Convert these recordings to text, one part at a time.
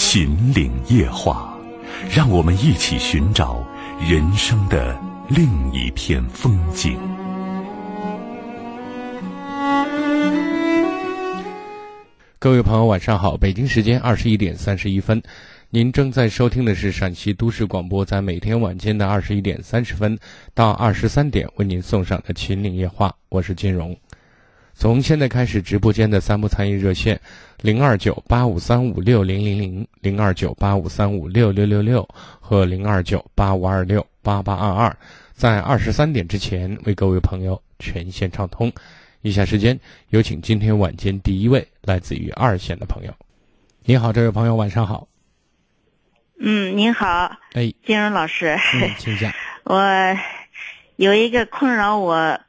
秦岭夜话，让我们一起寻找人生的另一片风景。各位朋友，晚上好！北京时间二十一点三十一分，您正在收听的是陕西都市广播，在每天晚间的二十一点三十分到二十三点为您送上的《秦岭夜话》，我是金荣。从现在开始，直播间的三部参与热线：零二九八五三五六零零零、零二九八五三五六六六六和零二九八五二六八八二二，在二十三点之前为各位朋友全线畅通。以下时间有请今天晚间第一位来自于二线的朋友。你好，这位朋友，晚上好。嗯，您好。哎，金荣老师。嗯，请讲。我有一个困扰我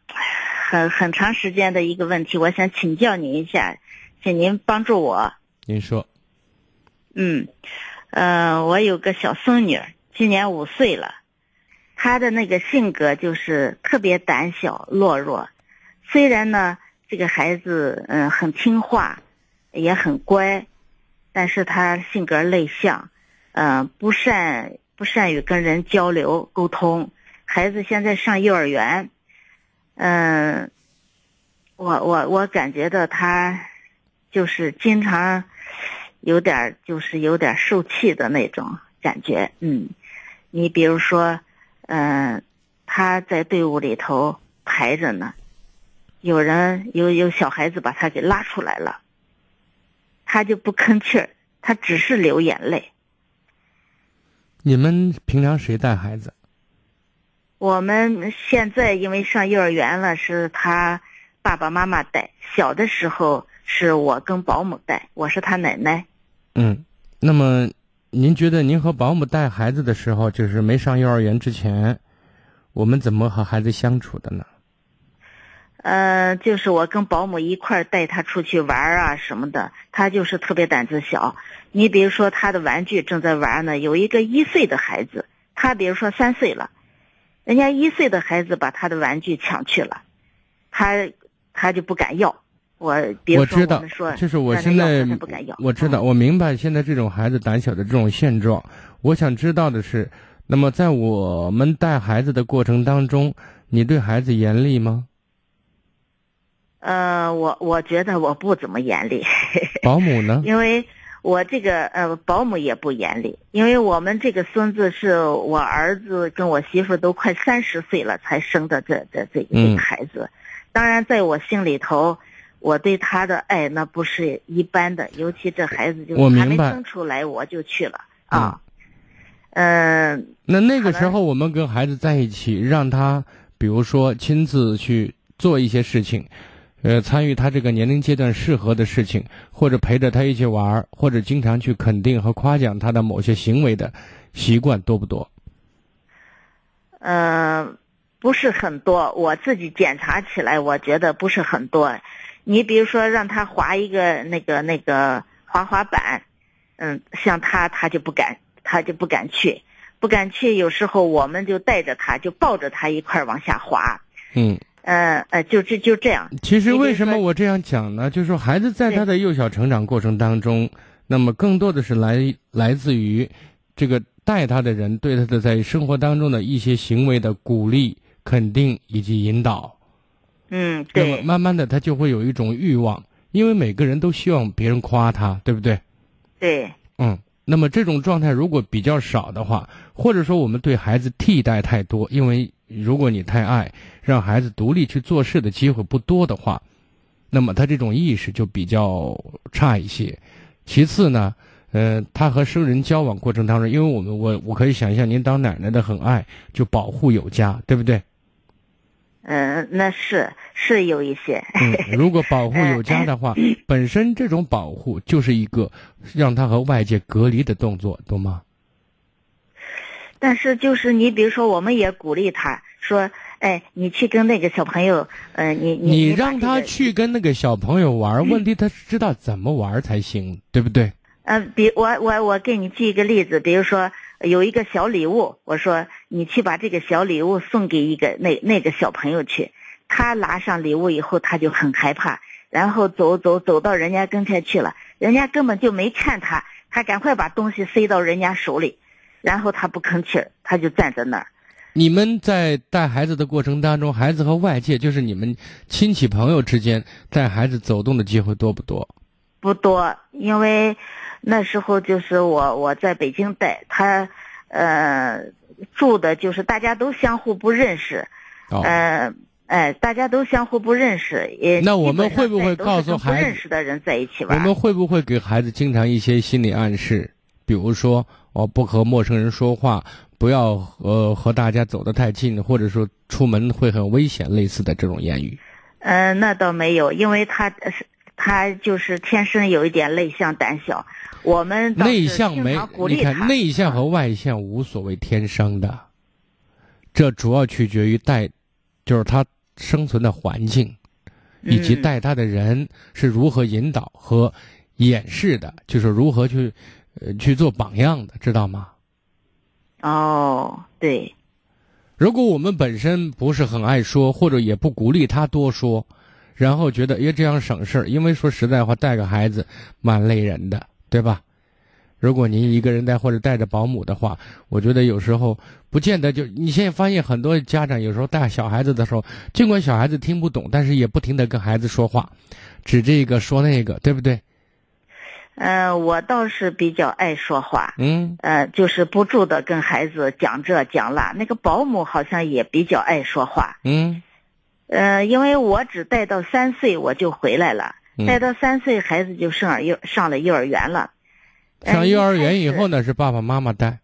很很长时间的一个问题，我想请教您一下，请您帮助我。您说。嗯，呃，我有个小孙女，今年五岁了，她的那个性格就是特别胆小懦弱。虽然呢，这个孩子嗯很听话，也很乖，但是她性格内向，嗯不善不善于跟人交流沟通。孩子现在上幼儿园，嗯，我我我感觉到他就是经常有点就是有点受气的那种感觉。嗯，你比如说，嗯，他在队伍里头排着呢。有人有有小孩子把他给拉出来了，他就不吭气儿，他只是流眼泪。你们平常谁带孩子？我们现在因为上幼儿园了，是他爸爸妈妈带；小的时候是我跟保姆带，我是他奶奶。嗯，那么您觉得您和保姆带孩子的时候，就是没上幼儿园之前，我们怎么和孩子相处的呢？呃，就是我跟保姆一块儿带他出去玩啊什么的，他就是特别胆子小。你比如说他的玩具正在玩呢，有一个一岁的孩子，他比如说三岁了，人家一岁的孩子把他的玩具抢去了，他他就不敢要。我我知道，就是我现在我知道，我明白现在这种孩子胆小的这种现状。我想知道的是，那么在我们带孩子的过程当中，你对孩子严厉吗？呃，我我觉得我不怎么严厉。保姆呢？因为我这个呃，保姆也不严厉，因为我们这个孙子是我儿子跟我媳妇都快三十岁了才生的这这这这个孩子。当然，在我心里头，我对他的爱那不是一般的，尤其这孩子就还没生出来我就去了啊。嗯。那那个时候我们跟孩子在一起，让他比如说亲自去做一些事情。呃，参与他这个年龄阶段适合的事情，或者陪着他一起玩，或者经常去肯定和夸奖他的某些行为的习惯多不多？嗯，不是很多。我自己检查起来，我觉得不是很多。你比如说，让他滑一个那个那个滑滑板，嗯，像他他就不敢，他就不敢去，不敢去。有时候我们就带着他，就抱着他一块往下滑。嗯。呃呃，就这就这样。其实为什么我这样讲呢？就是说，孩子在他的幼小成长过程当中，那么更多的是来来自于这个带他的人对他的在生活当中的一些行为的鼓励、肯定以及引导。嗯，对。那么慢慢的，他就会有一种欲望，因为每个人都希望别人夸他，对不对？对。嗯，那么这种状态如果比较少的话，或者说我们对孩子替代太多，因为。如果你太爱让孩子独立去做事的机会不多的话，那么他这种意识就比较差一些。其次呢，呃，他和生人交往过程当中，因为我们我我可以想象您当奶奶的很爱就保护有加，对不对？嗯，那是是有一些。嗯，如果保护有加的话，本身这种保护就是一个让他和外界隔离的动作，懂吗？但是就是你比如说，我们也鼓励他说：“哎，你去跟那个小朋友，呃，你你你让他去跟那个小朋友玩，问题他知道怎么玩才行，对不对？”嗯，比我我我给你举一个例子，比如说有一个小礼物，我说你去把这个小礼物送给一个那那个小朋友去，他拿上礼物以后他就很害怕，然后走走走到人家跟前去了，人家根本就没看他，他赶快把东西塞到人家手里，然后他不吭气儿，他就站在那儿。你们在带孩子的过程当中，孩子和外界就是你们亲戚朋友之间带孩子走动的机会多不多？不多，因为。那时候就是我我在北京带他，呃，住的就是大家都相互不认识，呃，哎，大家都相互不认识，也那我们会不会告诉孩子不认识的人在一起玩？我们会不会给孩子经常一些心理暗示？比如说，哦，不和陌生人说话，不要呃和大家走得太近，或者说出门会很危险，类似的这种言语。嗯，那倒没有，因为他是他就是天生有一点内向胆小。我们内向没？你看，内向和外向无所谓天生的，这主要取决于带，就是他生存的环境，以及带他的人是如何引导和掩饰的，就是如何去呃去做榜样的，知道吗？哦，对。如果我们本身不是很爱说，或者也不鼓励他多说，然后觉得哎这样省事儿，因为说实在话，带个孩子蛮累人的。对吧？如果您一个人带或者带着保姆的话，我觉得有时候不见得就。你现在发现很多家长有时候带小孩子的时候，尽管小孩子听不懂，但是也不停的跟孩子说话，指这个说那个，对不对？嗯，我倒是比较爱说话。嗯。呃，就是不住的跟孩子讲这讲那。那个保姆好像也比较爱说话。嗯。呃，因为我只带到三岁我就回来了。带到三岁，孩子就上幼上了幼儿园了。上幼儿园以后呢，是爸爸妈妈带。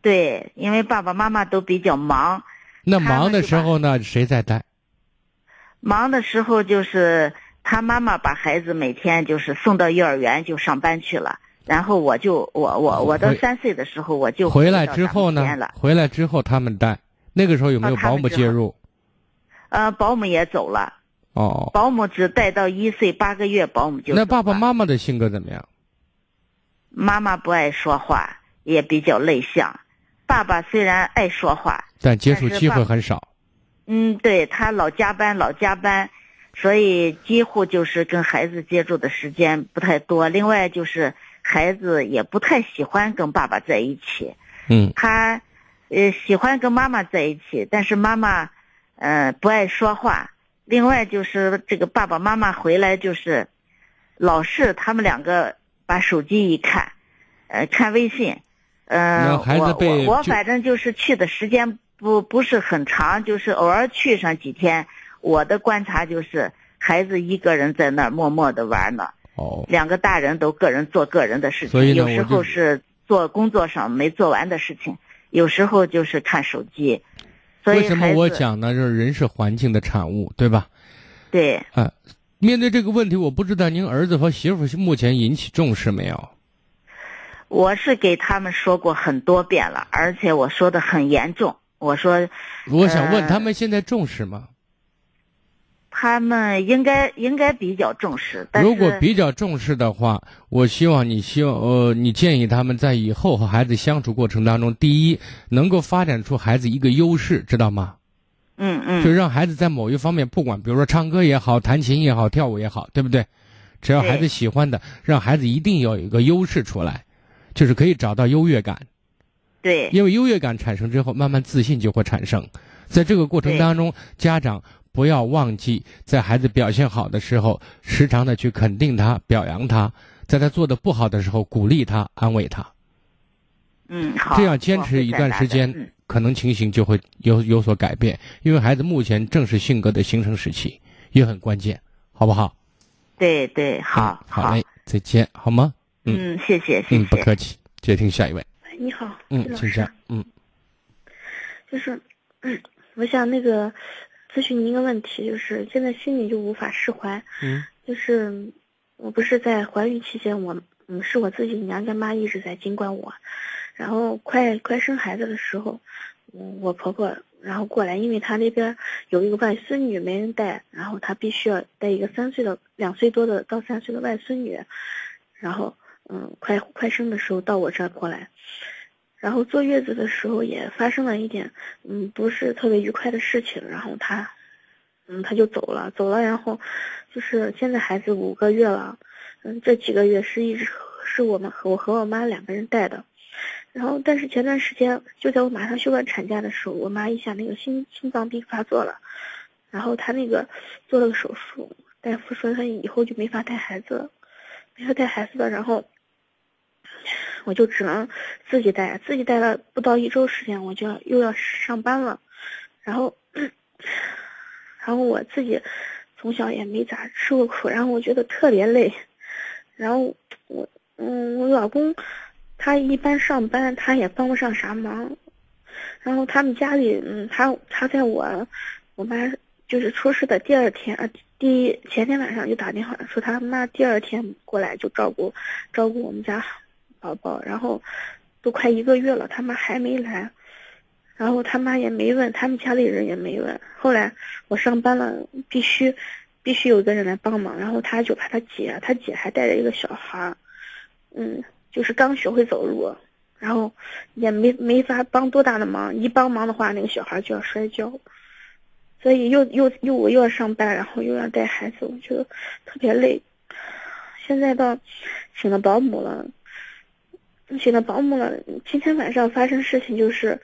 对，因为爸爸妈妈都比较忙。那忙的时候呢，谁在带？忙的时候就是他妈妈把孩子每天就是送到幼儿园就上班去了，然后我就我我我到三岁的时候我就回来之后呢，回来之后他们带，那个时候有没有保姆介入？呃，保姆也走了。哦，保姆只带到一岁八个月，保姆就那爸爸妈妈的性格怎么样？妈妈不爱说话，也比较内向。爸爸虽然爱说话，但接触机会很少。嗯，对他老加班，老加班，所以几乎就是跟孩子接触的时间不太多。另外就是孩子也不太喜欢跟爸爸在一起。嗯，他呃喜欢跟妈妈在一起，但是妈妈呃不爱说话。另外就是这个爸爸妈妈回来就是，老是他们两个把手机一看，呃，看微信，嗯，我我我反正就是去的时间不不是很长，就是偶尔去上几天。我的观察就是孩子一个人在那儿默默的玩呢，哦，两个大人都个人做个人的事情，有时候是做工作上没做完的事情，有时候就是看手机。所以为什么我讲呢？就是人是环境的产物，对吧？对。啊，面对这个问题，我不知道您儿子和媳妇目前引起重视没有？我是给他们说过很多遍了，而且我说的很严重。我说，我想问他们现在重视吗？他们应该应该比较重视，如果比较重视的话，我希望你希望呃，你建议他们在以后和孩子相处过程当中，第一能够发展出孩子一个优势，知道吗？嗯嗯。就让孩子在某一方面，不管比如说唱歌也好，弹琴也好，跳舞也好，对不对？只要孩子喜欢的，让孩子一定要有一个优势出来，就是可以找到优越感。对。因为优越感产生之后，慢慢自信就会产生，在这个过程当中，家长。不要忘记，在孩子表现好的时候，时常的去肯定他、表扬他；在他做的不好的时候，鼓励他、安慰他。嗯，好。这样坚持一段时间，可能情形就会有有所改变。因为孩子目前正是性格的形成时期，也很关键，好不好？对对，好，好嘞，再见，好吗？嗯，谢谢，谢谢。嗯，不客气。接听下一位。你好，嗯，请讲。嗯，就是，嗯，我想那个。咨询您一个问题，就是现在心里就无法释怀。嗯，就是我不是在怀孕期间，我嗯是我自己娘家妈一直在监管我，然后快快生孩子的时候，嗯我婆婆然后过来，因为她那边有一个外孙女没人带，然后她必须要带一个三岁的两岁多的到三岁的外孙女，然后嗯快快生的时候到我这儿过来。然后坐月子的时候也发生了一点，嗯，不是特别愉快的事情。然后他，嗯，他就走了，走了。然后，就是现在孩子五个月了，嗯，这几个月是一直是我们和我和我妈两个人带的。然后，但是前段时间就在我马上休完产假的时候，我妈一下那个心心脏病发作了，然后她那个做了个手术，大夫说她以后就没法带孩子了，没法带孩子了。然后。我就只能自己带，自己带了不到一周时间，我就又要上班了，然后，然后我自己从小也没咋吃过苦，然后我觉得特别累，然后我，嗯，我老公他一般上班，他也帮不上啥忙，然后他们家里，嗯，他他在我我妈就是出事的第二天，呃，第前天晚上就打电话说他妈第二天过来就照顾照顾我们家。宝宝，然后都快一个月了，他妈还没来，然后他妈也没问，他们家里人也没问。后来我上班了，必须必须有个人来帮忙，然后他就怕他姐，他姐还带着一个小孩，嗯，就是刚学会走路，然后也没没法帮多大的忙，一帮忙的话，那个小孩就要摔跤，所以又又又我又要上班，然后又要带孩子，我觉得特别累。现在到请了保姆了。请了保姆了。今天晚上发生事情就是，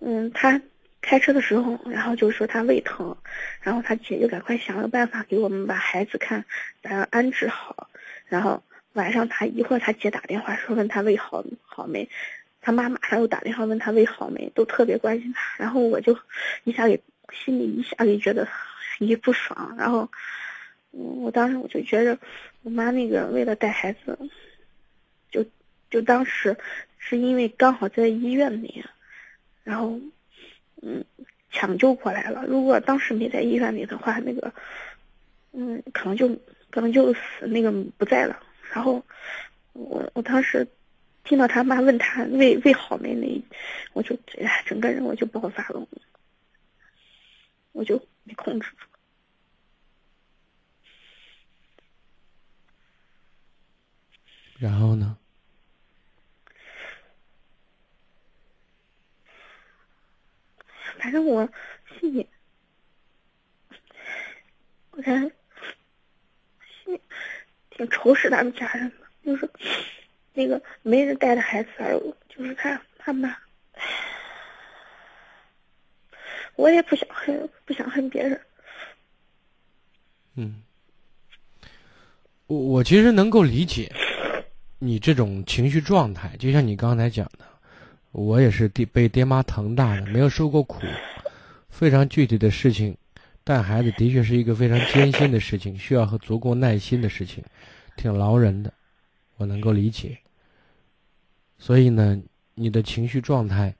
嗯，他开车的时候，然后就说他胃疼，然后他姐就赶快想了办法给我们把孩子看，把他安置好。然后晚上他一会儿他姐打电话说问他胃好好没，他妈马上又打电话问他胃好没，都特别关心他。然后我就一下给心里一下给觉得一不爽。然后，我当时我就觉着我妈那个为了带孩子，就。当时是因为刚好在医院里，然后嗯抢救过来了。如果当时没在医院里的话，那个嗯可能就可能就死那个不在了。然后我我当时听到他妈问他胃胃好没那，我就整个人我就爆发了，我就没控制住。然后呢？反正我心里，我感觉心挺仇视他们家人的，就是那个没人带的孩子，还有就是他他妈，我也不想恨，不想恨别人。嗯，我我其实能够理解你这种情绪状态，就像你刚才讲的。我也是爹被爹妈疼大的，没有受过苦，非常具体的事情，带孩子的确是一个非常艰辛的事情，需要和足够耐心的事情，挺劳人的，我能够理解。所以呢，你的情绪状态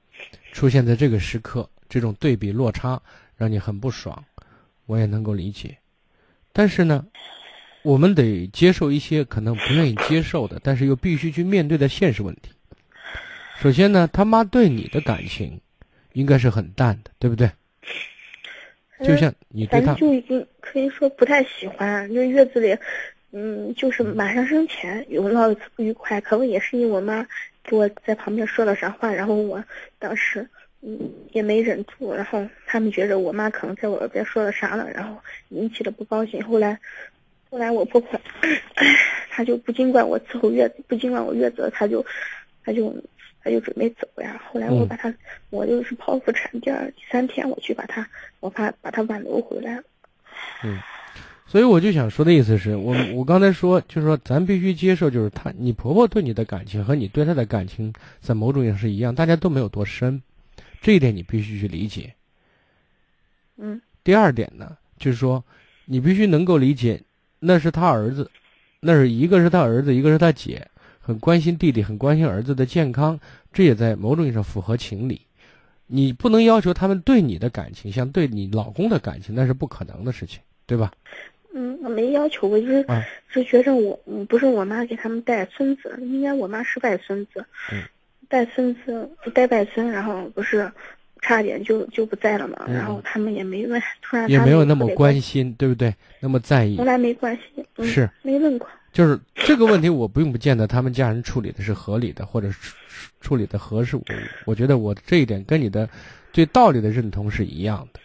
出现在这个时刻，这种对比落差让你很不爽，我也能够理解。但是呢，我们得接受一些可能不愿意接受的，但是又必须去面对的现实问题。首先呢，他妈对你的感情，应该是很淡的，对不对？就像你对他，就已经可以说不太喜欢。就月子里，嗯，就是马上生前有闹一次不愉快，可能也是因为我妈给我在旁边说了啥话，然后我当时嗯也没忍住，然后他们觉着我妈可能在我耳边说了啥了，然后引起了不高兴。后来，后来我婆婆，她就不尽管我伺候月子，不尽管我月子，她就，她就。他就准备走呀，后来我把他，我就是剖腹产第二、第三天，我去把他，我怕把他挽留回来。嗯，所以我就想说的意思是我我刚才说就是说咱必须接受，就是他你婆婆对你的感情和你对她的感情在某种意义上是一样，大家都没有多深，这一点你必须去理解。嗯。第二点呢，就是说你必须能够理解，那是他儿子，那是一个是他儿子，一个是他姐。很关心弟弟，很关心儿子的健康，这也在某种意义上符合情理。你不能要求他们对你的感情像对你老公的感情，那是不可能的事情，对吧？嗯，我没要求，过就是啊是觉着我，嗯不是我妈给他们带孙子，应该我妈是外孙子，嗯带孙子带外孙，然后不是差点就就不在了嘛，嗯然后他们也没问，突然也没有那么关心，对不对？那么在意从，来没关心，嗯、是没问过，就是这个问题，我并不见得他们家人处理的是合理的，或者是处处理的合适。我我觉得我这一点跟你的对道理的认同是一样的，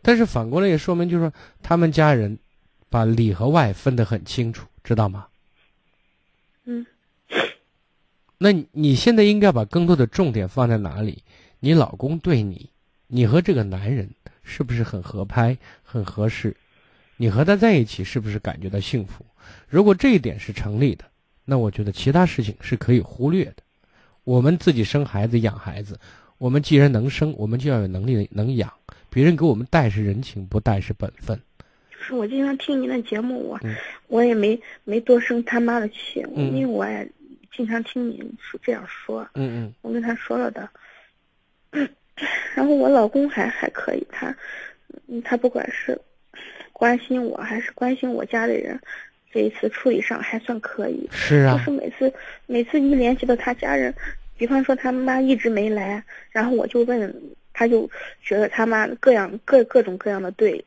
但是反过来也说明，就是说他们家人把里和外分得很清楚，知道吗？嗯那你你现在应该把更多的重点放在哪里？你老公对你，你和这个男人是不是很合拍、很合适？你和他在一起是不是感觉到幸福？如果这一点是成立的，那我觉得其他事情是可以忽略的。我们自己生孩子、养孩子，我们既然能生，我们就要有能力能养。别人给我们带是人情，不带是本分。就是我经常听您的节目，我、嗯我也没没多生他妈的气，嗯因为我也经常听您说这样说，嗯嗯我跟他说了的。然后我老公还还可以，他，嗯，他不管是关心我还是关心我家里人，这一次处理上还算可以。是啊就，是每次每次一联系到他家人，比方说他妈一直没来，然后我就问，他就觉得他妈各样各各种各样的对，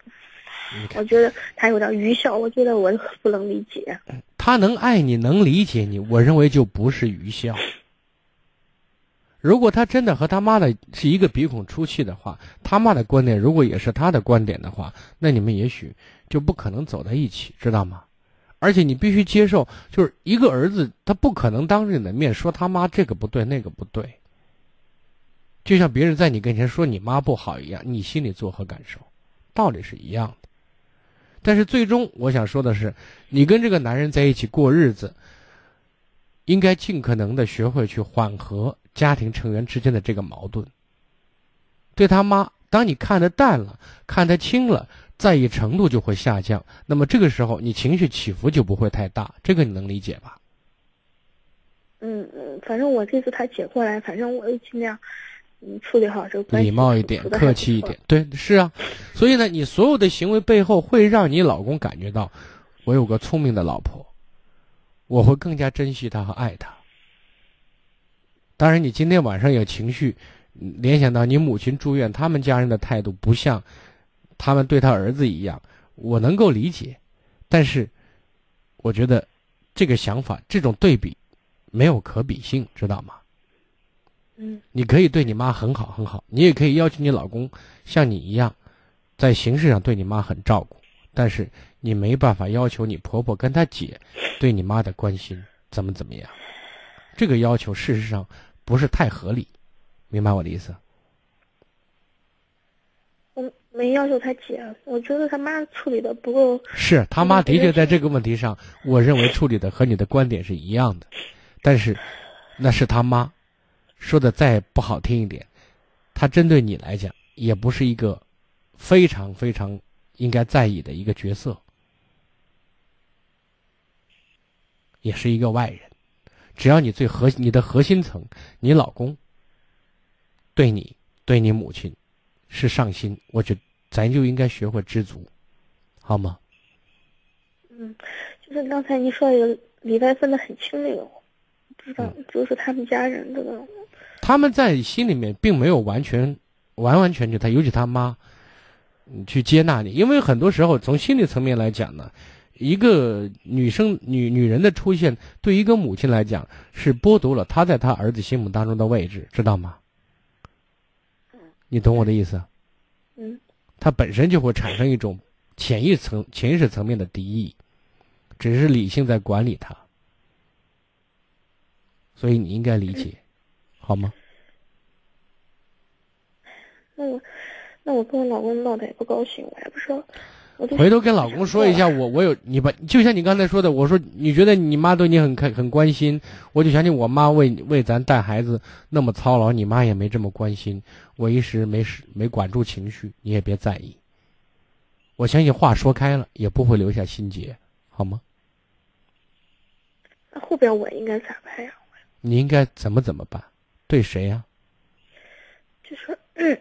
我觉得他有点愚孝，我觉得我不能理解。他能爱你，能理解你，我认为就不是愚孝。如果他真的和他妈的是一个鼻孔出气的话，他妈的观点如果也是他的观点的话，那你们也许就不可能走在一起，知道吗？而且你必须接受，就是一个儿子，他不可能当着你的面说他妈这个不对那个不对。就像别人在你跟前说你妈不好一样，你心里作何感受？道理是一样的。但是最终我想说的是，你跟这个男人在一起过日子，应该尽可能的学会去缓和家庭成员之间的这个矛盾。对他妈，当你看得淡了，看得清了，在意程度就会下降。那么这个时候，你情绪起伏就不会太大。这个你能理解吧？嗯嗯，反正我这次他姐过来，反正我也尽量嗯处理好这个礼貌一点客气一点。。对，是啊。所以呢，你所有的行为背后会让你老公感觉到，我有个聪明的老婆，我会更加珍惜她和爱她。当然，你今天晚上有情绪，嗯联想到你母亲住院，他们家人的态度不像他们对他儿子一样，我能够理解。但是，我觉得这个想法，这种对比没有可比性，知道吗？嗯你可以对你妈很好很好，你也可以要求你老公像你一样，在形式上对你妈很照顾，但是你没办法要求你婆婆跟她姐对你妈的关心怎么怎么样。这个要求事实上不是太合理，明白我的意思？没要求他姐，我觉得他妈处理的不够。是他妈的确在这个问题上，我认为处理的和你的观点是一样的，但是那是他妈说的再不好听一点，他针对你来讲也不是一个非常非常应该在意的一个角色，也是一个外人。只要你最核你的核心层，你老公对你对你母亲是上心，我觉得咱就应该学会知足，好吗？嗯，就是刚才您说的有里外分得很清那个，不知道，嗯就是他们家人这个，他们在心里面并没有完全、完完全全，他尤其他妈，嗯去接纳你，因为很多时候从心理层面来讲呢，一个女生、女女人的出现，对一个母亲来讲是剥夺了她在她儿子心目当中的位置，知道吗？你懂我的意思？嗯他本身就会产生一种潜意层、潜意识层面的敌意，只是理性在管理他，所以你应该理解，好吗？那我那我跟我老公闹得也不高兴，我也不知道，我就回头跟老公说一下，我我有你把，就像你刚才说的，我说你觉得你妈对你很开很关心，我就想起我妈为为咱带孩子那么操劳，你妈也没这么关心，我一时没时没管住情绪，你也别在意。我相信话说开了，也不会留下心结，好吗？那后边我应该咋办呀？你应该怎么怎么办？对谁呀、就是嗯，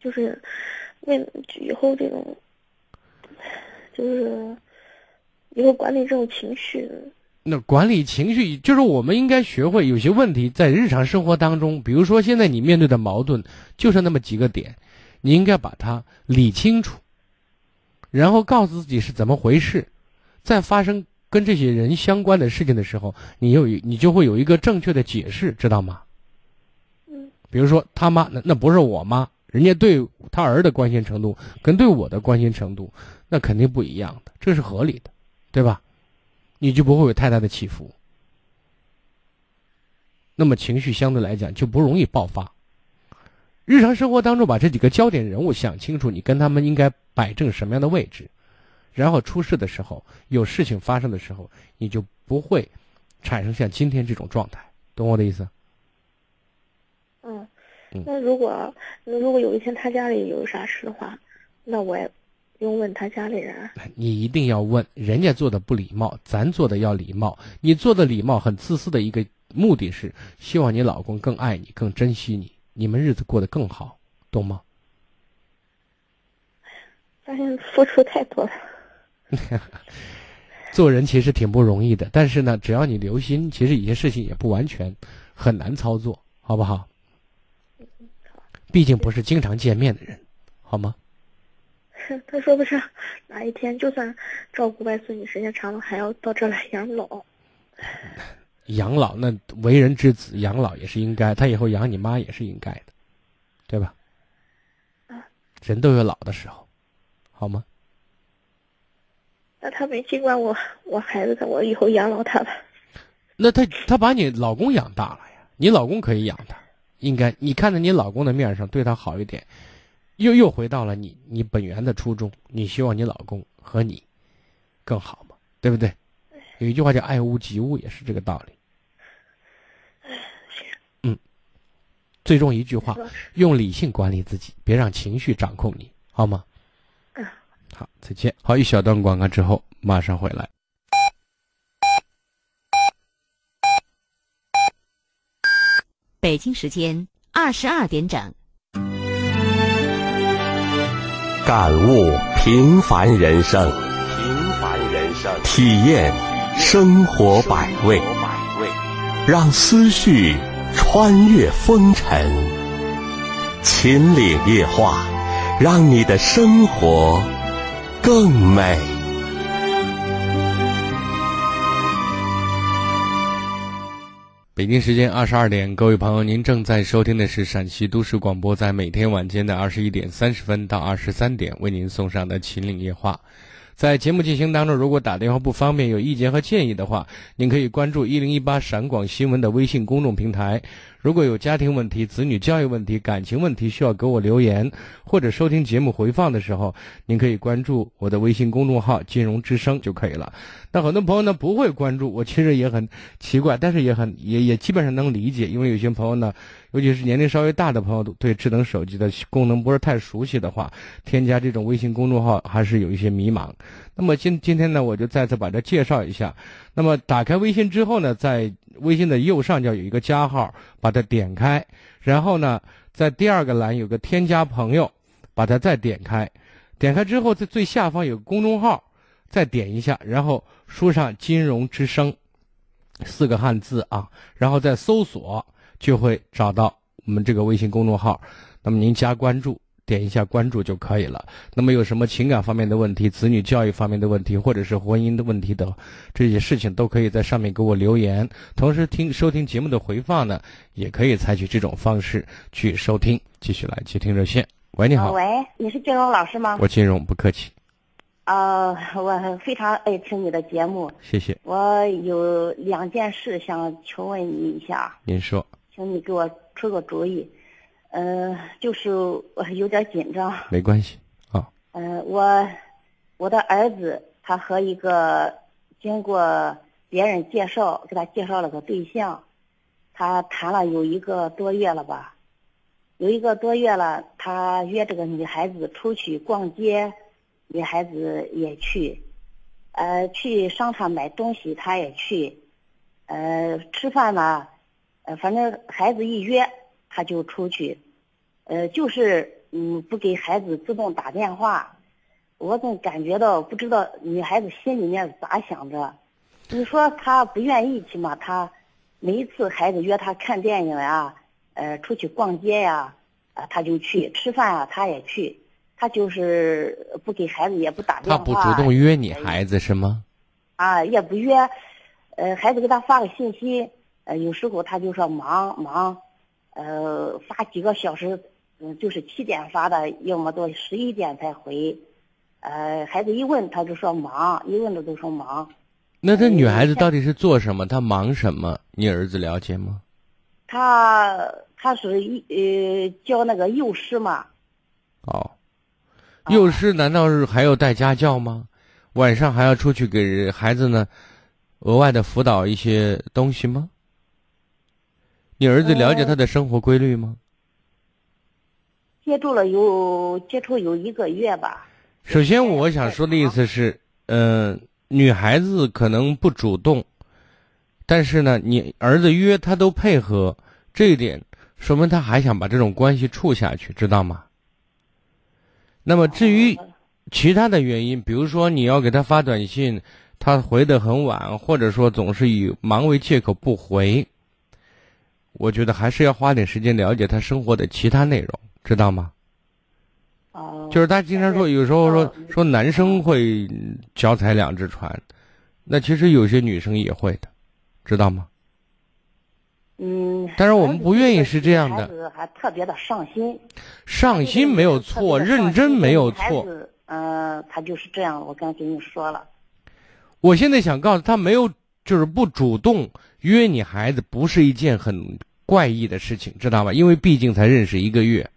就是为以后这种，就是以后管理这种情绪。那管理情绪，就是我们应该学会有些问题在日常生活当中，比如说现在你面对的矛盾就是那么几个点，你应该把它理清楚，然后告诉自己是怎么回事，在发生跟这些人相关的事情的时候，你有你就会有一个正确的解释，知道吗？嗯。比如说他妈，那那不是我妈，人家对他儿的关心程度跟对我的关心程度，那肯定不一样的，这是合理的，对吧？你就不会有太大的起伏，那么情绪相对来讲就不容易爆发。日常生活当中，把这几个焦点人物想清楚，你跟他们应该摆正什么样的位置，然后出事的时候，有事情发生的时候，你就不会产生像今天这种状态，懂我的意思？嗯，那如果那如果有一天他家里有啥事的话，那我也。不用问他家里人，你一定要问人家做的不礼貌，咱做的要礼貌。你做的礼貌很自私的一个目的是希望你老公更爱你、更珍惜你，你们日子过得更好，懂吗？发现付出太多了。做人其实挺不容易的，但是呢，只要你留心，其实有些事情也不完全很难操作，好不好？毕竟不是经常见面的人，好吗？他说不是哪一天，就算照顾外孙女时间长了，还要到这来养老。养老那为人之子，养老也是应该。他以后养你妈也是应该的，对吧？人都有老的时候，好吗？那他没尽管我，我孩子，我以后养老他吧。那他他把你老公养大了呀，你老公可以养他，应该你看在你老公的面上对他好一点。又又回到了你你本源的初衷，你希望你老公和你更好嘛，对不对？有一句话叫“爱屋及乌”，也是这个道理。嗯，最终一句话，用理性管理自己，别让情绪掌控你，好吗？嗯，好，再见。好，一小段广告之后马上回来。北京时间二十二点整。感悟平凡人生，平凡人生，体验生活百味，让思绪穿越风尘。秦岭夜话，让你的生活更美。北京时间二十二点，各位朋友，您正在收听的是陕西都市广播，在每天晚间的二十一点三十分到二十三点为您送上的《秦岭夜话》。在节目进行当中，如果打电话不方便，有意见和建议的话，您可以关注一零一八陕广新闻的微信公众平台。如果有家庭问题、子女教育问题、感情问题需要给我留言，或者收听节目回放的时候，您可以关注我的微信公众号“金融之声”就可以了。那很多朋友呢不会关注，我其实也很奇怪，但是也很也也基本上能理解，因为有些朋友呢，尤其是年龄稍微大的朋友，对智能手机的功能不是太熟悉的话，添加这种微信公众号还是有一些迷茫。那么今今天呢，我就再次把这介绍一下。那么打开微信之后呢，在微信的右上角有一个加号，把它点开，然后呢，在第二个栏有个添加朋友，把它再点开，点开之后在最下方有个公众号，再点一下，然后输上“金融之声”四个汉字啊，然后再搜索，就会找到我们这个微信公众号。那么您加关注。点一下关注就可以了。那么有什么情感方面的问题、子女教育方面的问题，或者是婚姻的问题等这些事情，都可以在上面给我留言。同时听收听节目的回放呢，也可以采取这种方式去收听。继续来接听热线。喂，你好。喂，你是金融老师吗？我金融，不客气。呃，我非常爱听你的节目。谢谢。我有两件事想求问你一下。您说。请你给我出个主意。嗯，就是我有点紧张。没关系啊。嗯，我我的儿子他和一个经过别人介绍给他介绍了个对象，他谈了有一个多月了吧，有一个多月了，他约这个女孩子出去逛街，女孩子也去，呃，去商场买东西他也去，呃，吃饭呢，呃，反正孩子一约。他就出去，呃，就是嗯不给孩子自动打电话，我总感觉到不知道女孩子心里面咋想着。你说她不愿意去嘛？她每一次孩子约她看电影呀，呃，出去逛街呀，啊，她就去吃饭啊，她也去。她就是不给孩子也不打电话。她不主动约你孩子是吗？啊，也不约，呃，孩子给她发个信息，呃，有时候她就说忙忙，呃，发几个小时，嗯，就是七点发的，要么到十一点才回，呃，孩子一问他就说忙，一问他都说忙。那这女孩子到底是做什么？她忙什么？你儿子了解吗？她她是一呃教那个幼师嘛。哦，幼师难道是还要带家教吗？晚上还要出去给孩子呢，额外的辅导一些东西吗？你儿子了解他的生活规律吗？接触了有接触有一个月吧。首先，我想说的意思是，嗯。女孩子可能不主动，但是呢，你儿子约她都配合，这一点说明他还想把这种关系处下去，知道吗？那么至于其他的原因，比如说你要给他发短信，他回的很晚，或者说总是以忙为借口不回，我觉得还是要花点时间了解他生活的其他内容，知道吗？就是他经常说，有时候说说男生会脚踩两只船，那其实有些女生也会的，知道吗？嗯。但是我们不愿意是这样的。还特别的上心。上心没有错，认真没有错。嗯，他就是这样，我刚跟你说了。我现在想告诉他，没有就是不主动约你孩子，不是一件很怪异的事情，知道吗？因为毕竟才认识一个月。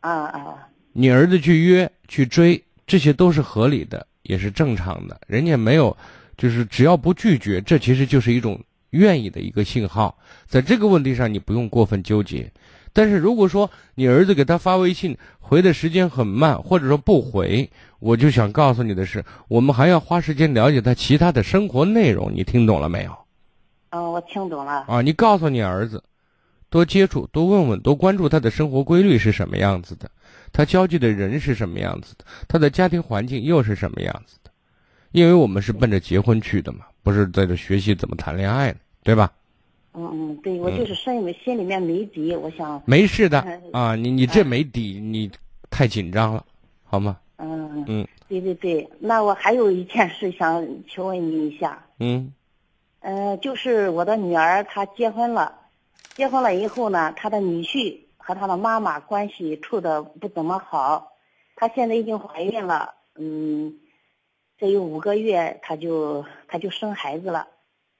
啊啊。你儿子去约去追，这些都是合理的，也是正常的。人家没有，就是只要不拒绝，这其实就是一种愿意的一个信号。在这个问题上，你不用过分纠结。但是如果说你儿子给他发微信回的时间很慢，或者说不回，我就想告诉你的是，我们还要花时间了解他其他的生活内容。你听懂了没有？嗯，我听懂了。啊，你告诉你儿子，多接触，多问问，多关注他的生活规律是什么样子的。他交际的人是什么样子的？他的家庭环境又是什么样子的？因为我们是奔着结婚去的嘛，不是在这学习怎么谈恋爱的，对吧？嗯嗯，对，我就是心里心里面没底，我想没事的啊，你你这没底，你太紧张了，好吗？嗯嗯，对对对，那我还有一件事想求问你一下。嗯，呃，就是我的女儿她结婚了，结婚了以后呢，他的女婿。和他的妈妈关系处的不怎么好，她现在已经怀孕了，嗯，再有五个月，她就她就生孩子了。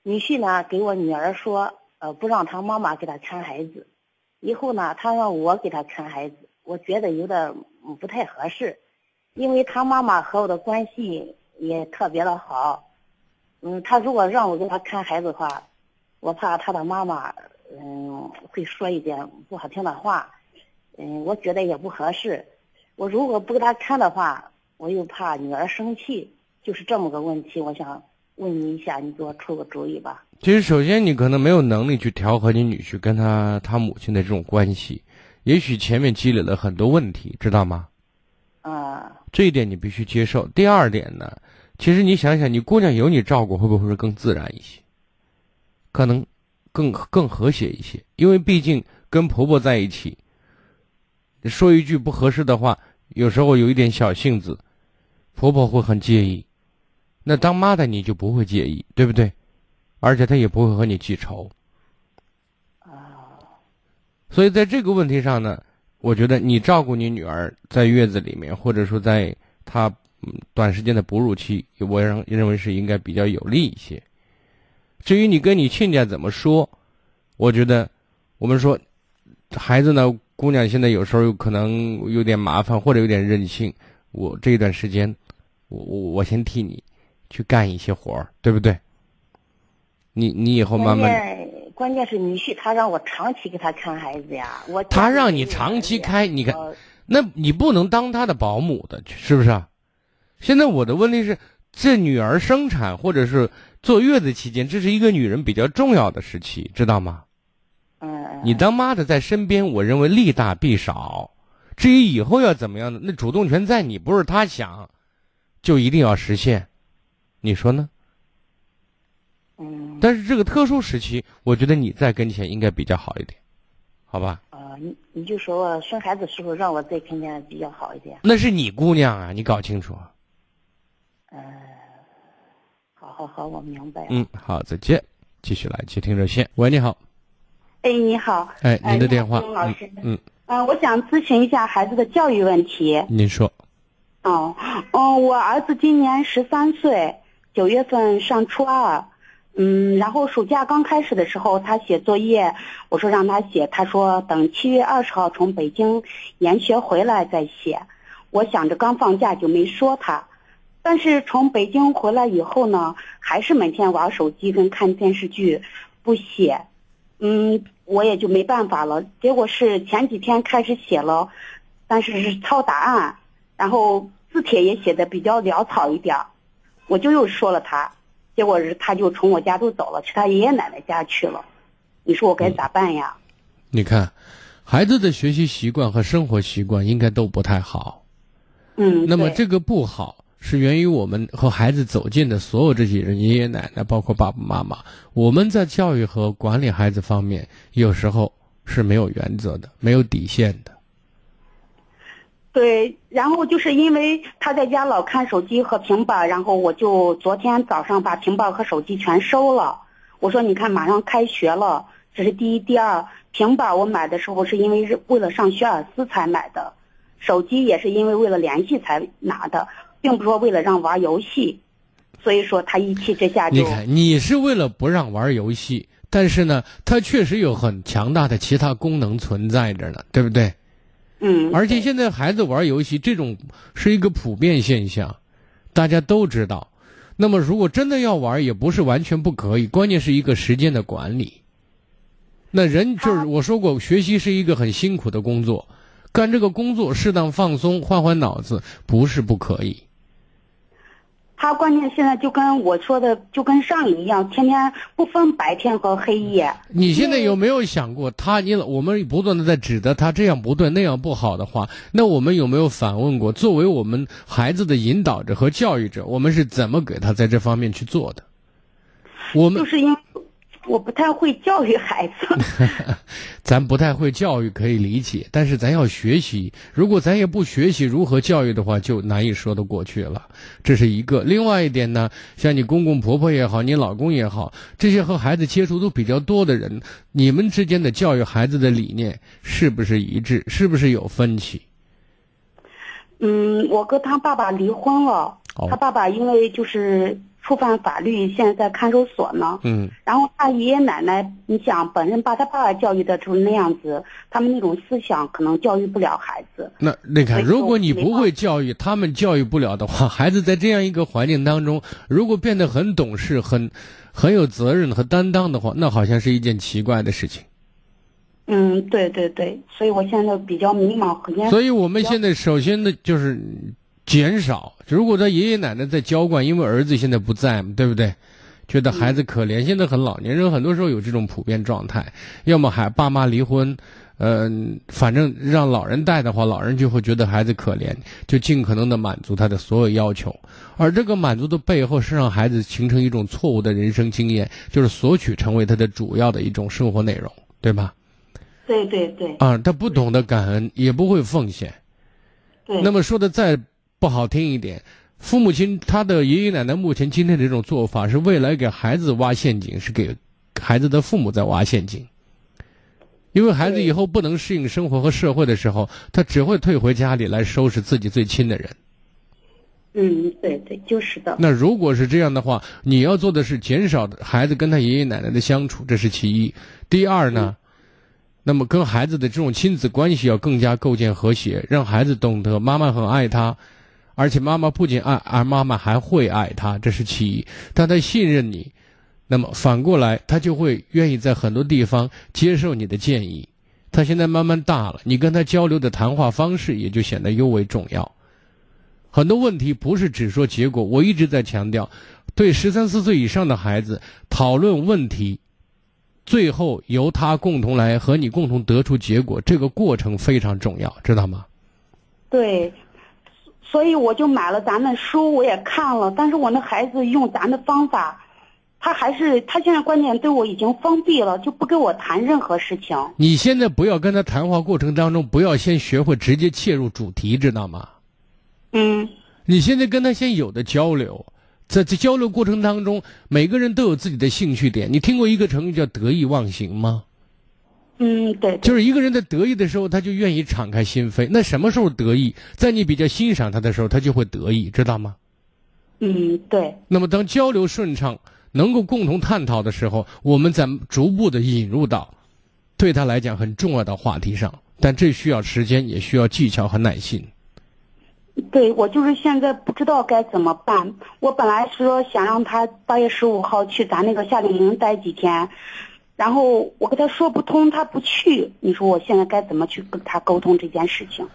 女婿呢给我女儿说，呃，不让他妈妈给他看孩子，以后呢，他让我给他看孩子，我觉得有点不太合适，因为他妈妈和我的关系也特别的好，嗯，他如果让我给他看孩子的话，我怕他的妈妈。嗯，会说一点不好听的话，嗯，我觉得也不合适。我如果不给他看的话，我又怕女儿生气，就是这么个问题。我想问你一下，你给我出个主意吧。其实，首先你可能没有能力去调和你女婿跟他他母亲的这种关系，也许前面积累了很多问题，知道吗？啊，这一点你必须接受。第二点呢，其实你想想，你姑娘有你照顾，会不会更自然一些？可能。更更和谐一些，因为毕竟跟婆婆在一起，说一句不合适的话，有时候有一点小性子，婆婆会很介意。那当妈的你就不会介意，对不对？而且她也不会和你记仇。啊。所以在这个问题上呢，我觉得你照顾你女儿在月子里面，或者说在她短时间的哺乳期，我认认为是应该比较有利一些。至于你跟你亲家怎么说，我觉得，我们说，孩子呢，姑娘现在有时候有可能有点麻烦或者有点任性，我这一段时间，我我我先替你去干一些活儿，对不对？你你以后慢慢。关键是女婿他让我长期给他看孩子呀，我。他让你长期开，你看，那你不能当他的保姆的，是不是？现在我的问题是，这女儿生产或者是。坐月子期间，这是一个女人比较重要的时期，知道吗？嗯嗯。你当妈的在身边，我认为利大弊少。至于以后要怎么样的，那主动权在你，不是他想，就一定要实现。你说呢？嗯。但是这个特殊时期，我觉得你在跟前应该比较好一点，好吧？啊，你你就说我生孩子时候让我在跟前比较好一点。那是你姑娘啊，你搞清楚。嗯，好好，我明白。嗯，好，再见。继续来接听热线。喂，你好。哎，你好。哎，您的电话。老师。嗯。嗯，我想咨询一下孩子的教育问题。您说。哦，嗯，我儿子今年十三岁，九月份上初二。嗯，然后暑假刚开始的时候，他写作业，我说让他写，他说等七月二十号从北京研学回来再写。我想着刚放假就没说他，但是从北京回来以后呢，还是每天玩手机跟看电视剧，不写。嗯，我也就没办法了。结果是前几天开始写了，但是是抄答案，然后字帖也写的比较潦草一点，我就又说了他。结果是，他就从我家都走了，去他爷爷奶奶家去了。你说我该咋办呀？你看，孩子的学习习惯和生活习惯应该都不太好。嗯。那么这个不好，是源于我们和孩子走近的所有这些人，爷爷奶奶，包括爸爸妈妈。我们在教育和管理孩子方面，有时候是没有原则的，没有底线的。对，然后就是因为他在家老看手机和平板，然后我就昨天早上把平板和手机全收了。我说：“你看，马上开学了，这是第一。第二，平板我买的时候是因为为了上学而思才买的，手机也是因为为了联系才拿的，并不是说为了让玩游戏。所以说他一气之下就……你看，你是为了不让玩游戏，但是呢，它确实有很强大的其他功能存在着呢，对不对？”嗯，而且现在孩子玩游戏这种是一个普遍现象，大家都知道。那么如果真的要玩，也不是完全不可以，关键是一个时间的管理。那人就是我说过，学习是一个很辛苦的工作，干这个工作适当放松，换换脑子不是不可以。他关键现在就跟我说的，就跟上瘾一样，天天不分白天和黑夜。你现在有没有想过，他你我们不断的在指责他这样不对那样不好的话，那我们有没有反问过，作为我们孩子的引导者和教育者，我们是怎么给他在这方面去做的？我们就是因为。我不太会教育孩子，咱不太会教育可以理解，但是咱要学习。如果咱也不学习如何教育的话，就难以说得过去了。这是一个。另外一点呢，像你公公婆婆也好，你老公也好，这些和孩子接触都比较多的人，你们之间的教育孩子的理念是不是一致？是不是有分歧？嗯，我跟他爸爸离婚了，他爸爸因为就是。触犯法律，现在在看守所呢。嗯，然后他爷爷奶奶，你想，本身把他爸爸教育的就是那样子，他们那种思想可能教育不了孩子。那你看，如果你不会教育，他们教育不了的话，孩子在这样一个环境当中，如果变得很懂事、很很有责任和担当的话，那好像是一件奇怪的事情。嗯，对对对，所以我现在比较迷茫和。所以我们现在首先的就是。减少。如果他爷爷奶奶在娇惯，因为儿子现在不在嘛，对不对？觉得孩子可怜。现在很老年人很多时候有这种普遍状态，要么还爸妈离婚，嗯，反正让老人带的话，老人就会觉得孩子可怜，就尽可能的满足他的所有要求。而这个满足的背后，是让孩子形成一种错误的人生经验，就是索取成为他的主要的一种生活内容，对吧？对对对。啊，他不懂得感恩，也不会奉献。对。那么说的再。不好听一点，父母亲他的爷爷奶奶目前今天的这种做法是未来给孩子挖陷阱，是给孩子的父母在挖陷阱。因为孩子以后不能适应生活和社会的时候，他只会退回家里来收拾自己最亲的人。嗯，对对，就是的。那如果是这样的话，你要做的是减少孩子跟他爷爷奶奶的相处，这是其一。第二呢，那么跟孩子的这种亲子关系要更加构建和谐，让孩子懂得妈妈很爱他。而且妈妈不仅爱，而妈妈还会爱他，这是其一。但他信任你，那么反过来，他就会愿意在很多地方接受你的建议。他现在慢慢大了，你跟他交流的谈话方式也就显得尤为重要。很多问题不是只说结果，我一直在强调，对十三四岁以上的孩子讨论问题，最后由他共同来和你共同得出结果，这个过程非常重要，知道吗？对，所以我就买了咱们书，我也看了，但是我那孩子用咱的方法，他还是他现在关键对我已经封闭了，就不跟我谈任何事情。你现在不要跟他谈话过程当中，不要先学会直接切入主题，知道吗？嗯你现在跟他先有的交流，在这交流过程当中，每个人都有自己的兴趣点。你听过一个成语叫得意忘形吗？嗯，对，就是一个人在得意的时候，他就愿意敞开心扉。那什么时候得意？在你比较欣赏他的时候，他就会得意，知道吗？嗯对，那么当交流顺畅，能够共同探讨的时候，我们再逐步的引入到对他来讲很重要的话题上。但这需要时间，也需要技巧和耐心。对我就是现在不知道该怎么办。我本来是说想让他八月十五号去咱那个夏令营待几天，然后我跟他说不通，他不去。你说我现在该怎么去跟他沟通这件事情？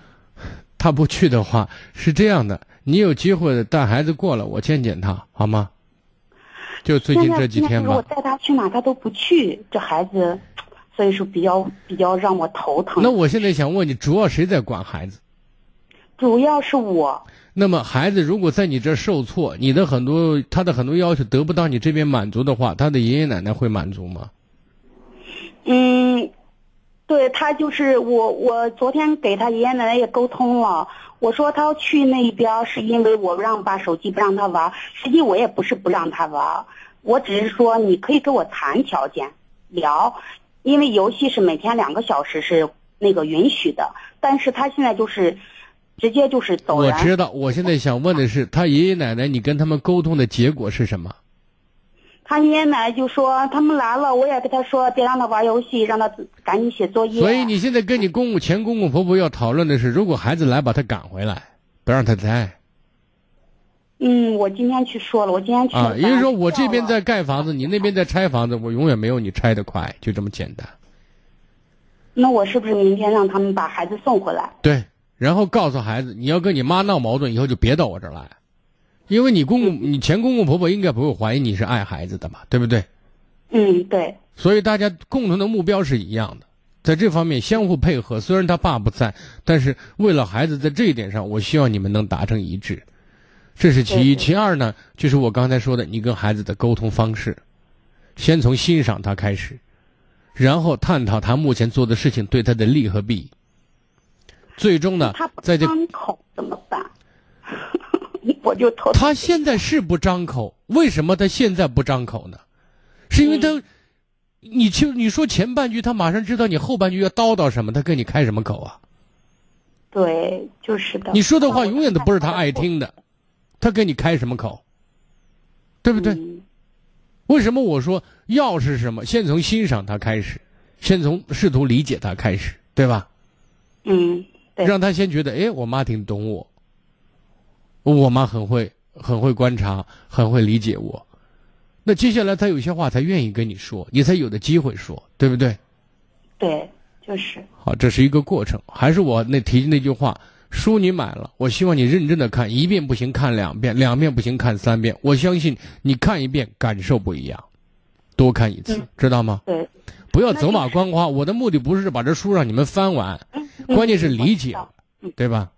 他不去的话，是这样的，你有机会带孩子过来，我见见他，好吗？就最近这几天现在我。带他去哪他都不去，这孩子，所以说比较比较让我头疼。那我现在想问你，主要谁在管孩子？主要是我，那么孩子如果在你这儿受挫，你的很多他的很多要求得不到你这边满足的话，他的爷爷奶奶会满足吗？嗯，对他就是我，我昨天给他爷爷奶奶也沟通了。我说他要去那边是因为我不让把手机不让他玩，实际我也不是不让他玩，我只是说你可以跟我谈条件聊，因为游戏是每天两个小时是那个允许的，但是他现在就是直接就是走人。我知道，我现在想问的是，他爷爷奶奶，你跟他们沟通的结果是什么？他爷爷奶奶就说他们来了，我也跟他说别让他玩游戏，让他赶紧写作业。所以你现在跟你公公前公公婆婆要讨论的是，如果孩子来，把他赶回来，不让他待嗯，我今天去说了，我今天去了啊。也就是说，我这边在盖房子，你那边在拆房子，我永远没有你拆的快，就这么简单。那我是不是明天让他们把孩子送回来？对，然后告诉孩子，你要跟你妈闹矛盾，以后就别到我这儿来，因为你公公、你前公公婆婆应该不会怀疑你是爱孩子的嘛，对不对？嗯，对，所以大家共同的目标是一样的，在这方面相互配合。虽然他爸不在，但是为了孩子，在这一点上，我希望你们能达成一致，这是其一。其二呢，就是我刚才说的，你跟孩子的沟通方式，先从欣赏他开始，然后探讨他目前做的事情对他的利和弊，最终呢他不，在这张口怎么办？我就头。他现在是不张口，为什么他现在不张口呢？是因为他，你就你说前半句，他马上知道你后半句要叨叨什么，他跟你开什么口啊？对，就是的。你说的话永远都不是他爱听的，他跟你开什么口？对不对？嗯为什么我说要是什么，先从欣赏他开始，先从试图理解他开始，对吧？嗯，对，让他先觉得，哎，我妈挺懂我，我妈很会很会观察，很会理解我。那接下来她有些话才愿意跟你说，你才有的机会说，对不对？对，就是。好，这是一个过程。还是我那提那句话，书你买了，我希望你认真的看，一遍不行看两遍，两遍不行看三遍。我相信你看一遍感受不一样，多看一次，嗯知道吗？对，不要走马观花。我的目的不是把这书让你们翻完，关键是理解对吧？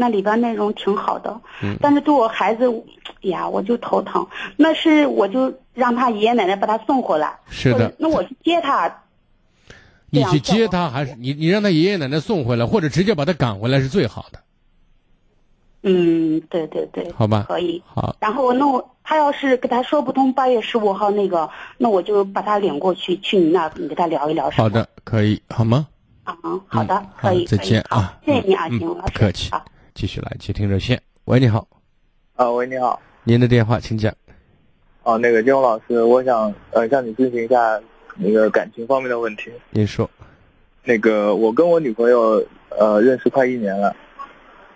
那里边内容挺好的，嗯但是对我孩子，哎呀，我就头疼。那是我就让他爷爷奶奶把他送回来。是的那我去接他。你去接他，还是你你让他爷爷奶奶送回来，或者直接把他赶回来是最好的，嗯，对对对，好吧？可以。好，然后那我他要是跟他说不通八月十五号那个，那我就把他领过去，去你那儿，你跟他聊一聊。好的，可以，好吗？啊，好的，嗯可以，再见啊谢谢你啊，嗯金老师，不客气好，继续来接听热线。喂，你好，啊，喂，你好。您的电话请讲。哦，那个金荣老师，我想呃向你咨询一下那个感情方面的问题。您说，那个我跟我女朋友呃认识快一年了，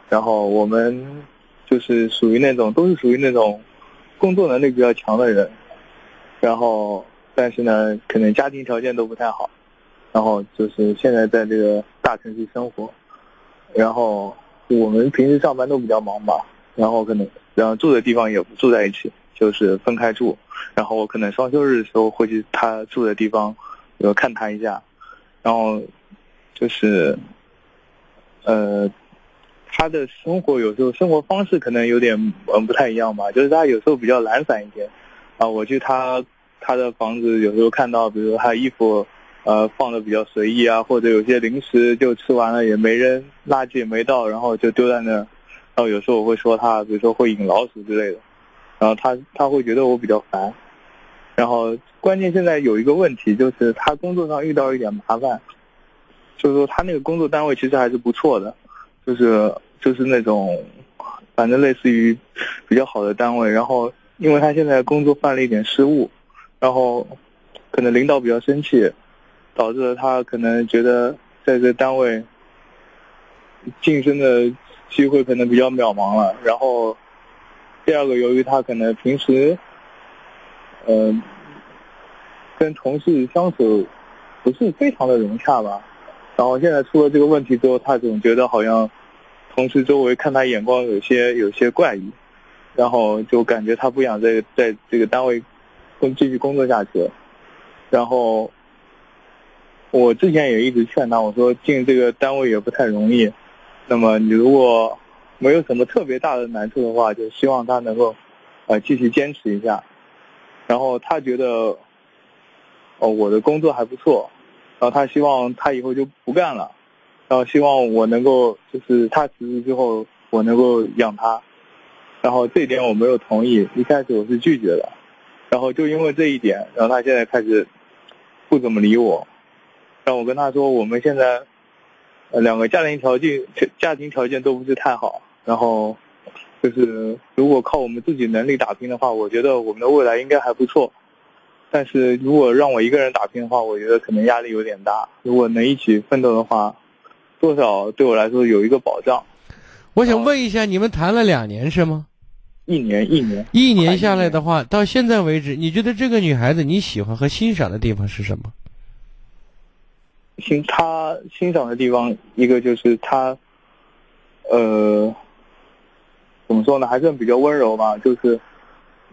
然后我们就是属于那种都是属于那种工作能力比较强的人，然后但是呢可能家庭条件都不太好，然后就是现在在这个大城市生活，然后我们平时上班都比较忙吧，然后可能然后住的地方也不住在一起，就是分开住，然后我可能双休日的时候会去她住的地方比如看他一下，然后就是呃，他的生活有时候生活方式可能有点嗯不太一样吧，就是他有时候比较懒散一点啊。我去他他的房子有时候看到，比如说他衣服呃放的比较随意啊，或者有些零食就吃完了也没扔，垃圾也没倒，然后就丢在那。然后有时候我会说他，比如说会引老鼠之类的，然后他他会觉得我比较烦。然后关键现在有一个问题，就是他工作上遇到一点麻烦，就是说他那个工作单位其实还是不错的，就是就是那种，反正类似于比较好的单位。然后因为他现在工作犯了一点失误，然后可能领导比较生气，导致了他可能觉得在这单位晋升的机会可能比较渺茫了。然后第二个，由于他可能平时。嗯，跟同事相处不是非常的融洽吧，然后现在出了这个问题之后，他总觉得好像同事周围看他眼光有些有些怪异，然后就感觉他不想在在这个单位工继续工作下去，然后我之前也一直劝他，我说进这个单位也不太容易，那么你如果没有什么特别大的难处的话，就希望他能够呃继续坚持一下。然后他觉得，哦，我的工作还不错，然后他希望他以后就不干了，然后希望我能够就是他辞职之后我能够养他，然后这一点我没有同意，一开始我是拒绝的，然后就因为这一点，然后他现在开始不怎么理我，让我跟他说我们现在呃两个家庭条件家庭条件都不是太好，然后。就是如果靠我们自己能力打拼的话，我觉得我们的未来应该还不错。但是如果让我一个人打拼的话，我觉得可能压力有点大。如果能一起奋斗的话，多少对我来说有一个保障。我想问一下，你们谈了两年是吗？一年，一年。一年下来的话，到现在为止，你觉得这个女孩子你喜欢和欣赏的地方是什么？欣，他欣赏的地方一个就是他，呃。怎么说呢？还算比较温柔吧，就是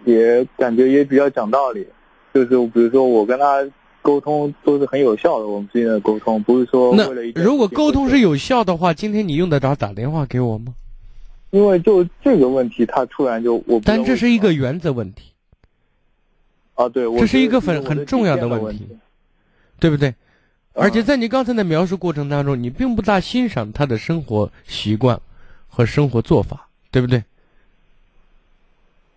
也感觉也比较讲道理。就是比如说我跟他沟通都是很有效的，我们之间的沟通不是说为了一如果沟通是有效的话，今天你用得着打电话给我吗？因为就这个问题，他突然就我。但这是一个原则问题。啊，对，我这是一个很很重要的问题，对不对？而且在你刚才的描述过程当中，你并不大欣赏他的生活习惯和生活做法。对不对？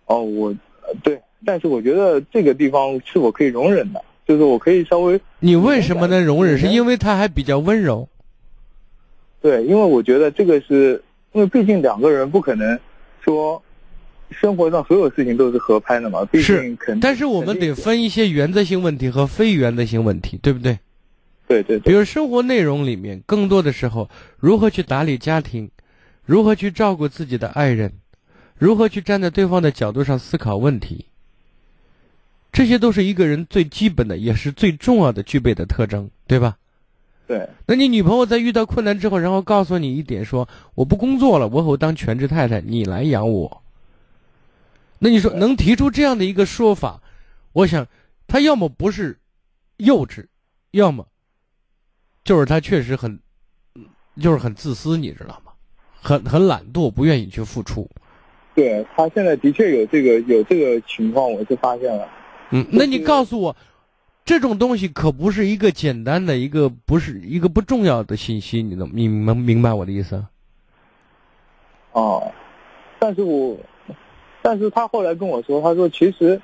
哦，我，对，但是我觉得这个地方是我可以容忍的，就是我可以稍微。你为什么能容忍？是因为他还比较温柔。对，因为我觉得这个是，因为毕竟两个人不可能说生活上所有事情都是合拍的嘛。是，但是我们得分一些原则性问题和非原则性问题，对不对？对对。比如生活内容里面，更多的时候如何去打理家庭。如何去照顾自己的爱人？如何去站在对方的角度上思考问题？这些都是一个人最基本的，也是最重要的具备的特征，对吧？对。那你女朋友在遇到困难之后，然后告诉你一点，说我不工作了，我以后当全职太太，你来养我。那你说能提出这样的一个说法，我想，他要么不是幼稚，要么就是他确实很。就是很自私，你知道吗？很很懒惰，不愿意去付出。对他现在的确有这个有这个情况，我就发现了。嗯，那你告诉我，这种东西可不是一个简单的一个，不是一个不重要的信息，你能你能明白我的意思？哦，但是我，但是他后来跟我说，他说其实，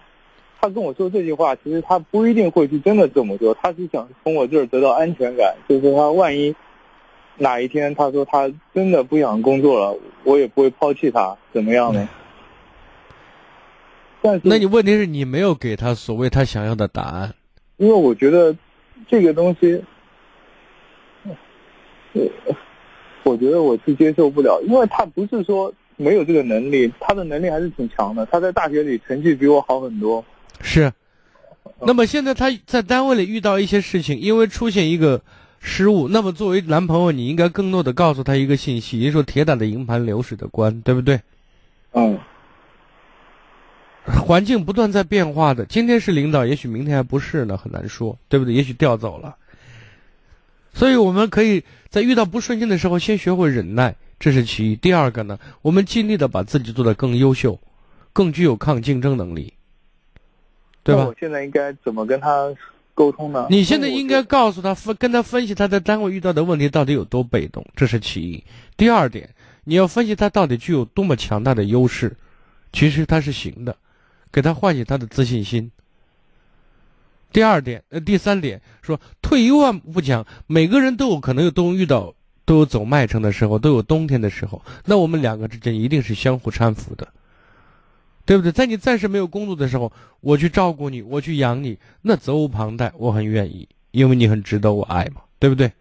他跟我说这句话，其实他不一定会去真的这么做，他是想从我这儿得到安全感，就是他万一。哪一天他说他真的不想工作了，我也不会抛弃他，怎么样呢？但是，那你问题是你没有给他所谓他想要的答案，因为我觉得这个东西，我觉得我是接受不了，因为他不是说没有这个能力，他的能力还是挺强的，他在大学里成绩比我好很多。是，那么现在他在单位里遇到一些事情，因为出现一个。失误。那么，作为男朋友，你应该更多的告诉他一个信息：，也就是说，铁打的营盘流水的官，对不对？嗯。环境不断在变化的，今天是领导，也许明天还不是呢，很难说，对不对？也许调走了。所以我们可以在遇到不顺心的时候，先学会忍耐，这是其一。第二个呢，我们尽力的把自己做得更优秀，更具有抗竞争能力，对吧？我现在应该怎么跟他沟通呢？你现在应该告诉他分，跟他分析他在单位遇到的问题到底有多被动，这是其一。第二点，你要分析他到底具有多么强大的优势，其实他是行的，给他唤醒他的自信心。第二点，呃，第三点说，退一万步讲，每个人都有可能有都遇到，都有走麦城的时候，都有冬天的时候。那我们两个之间一定是相互搀扶的，对不对？在你暂时没有工作的时候，我去照顾你，我去养你，那责无旁贷，我很愿意，因为你很值得我爱嘛，对不对？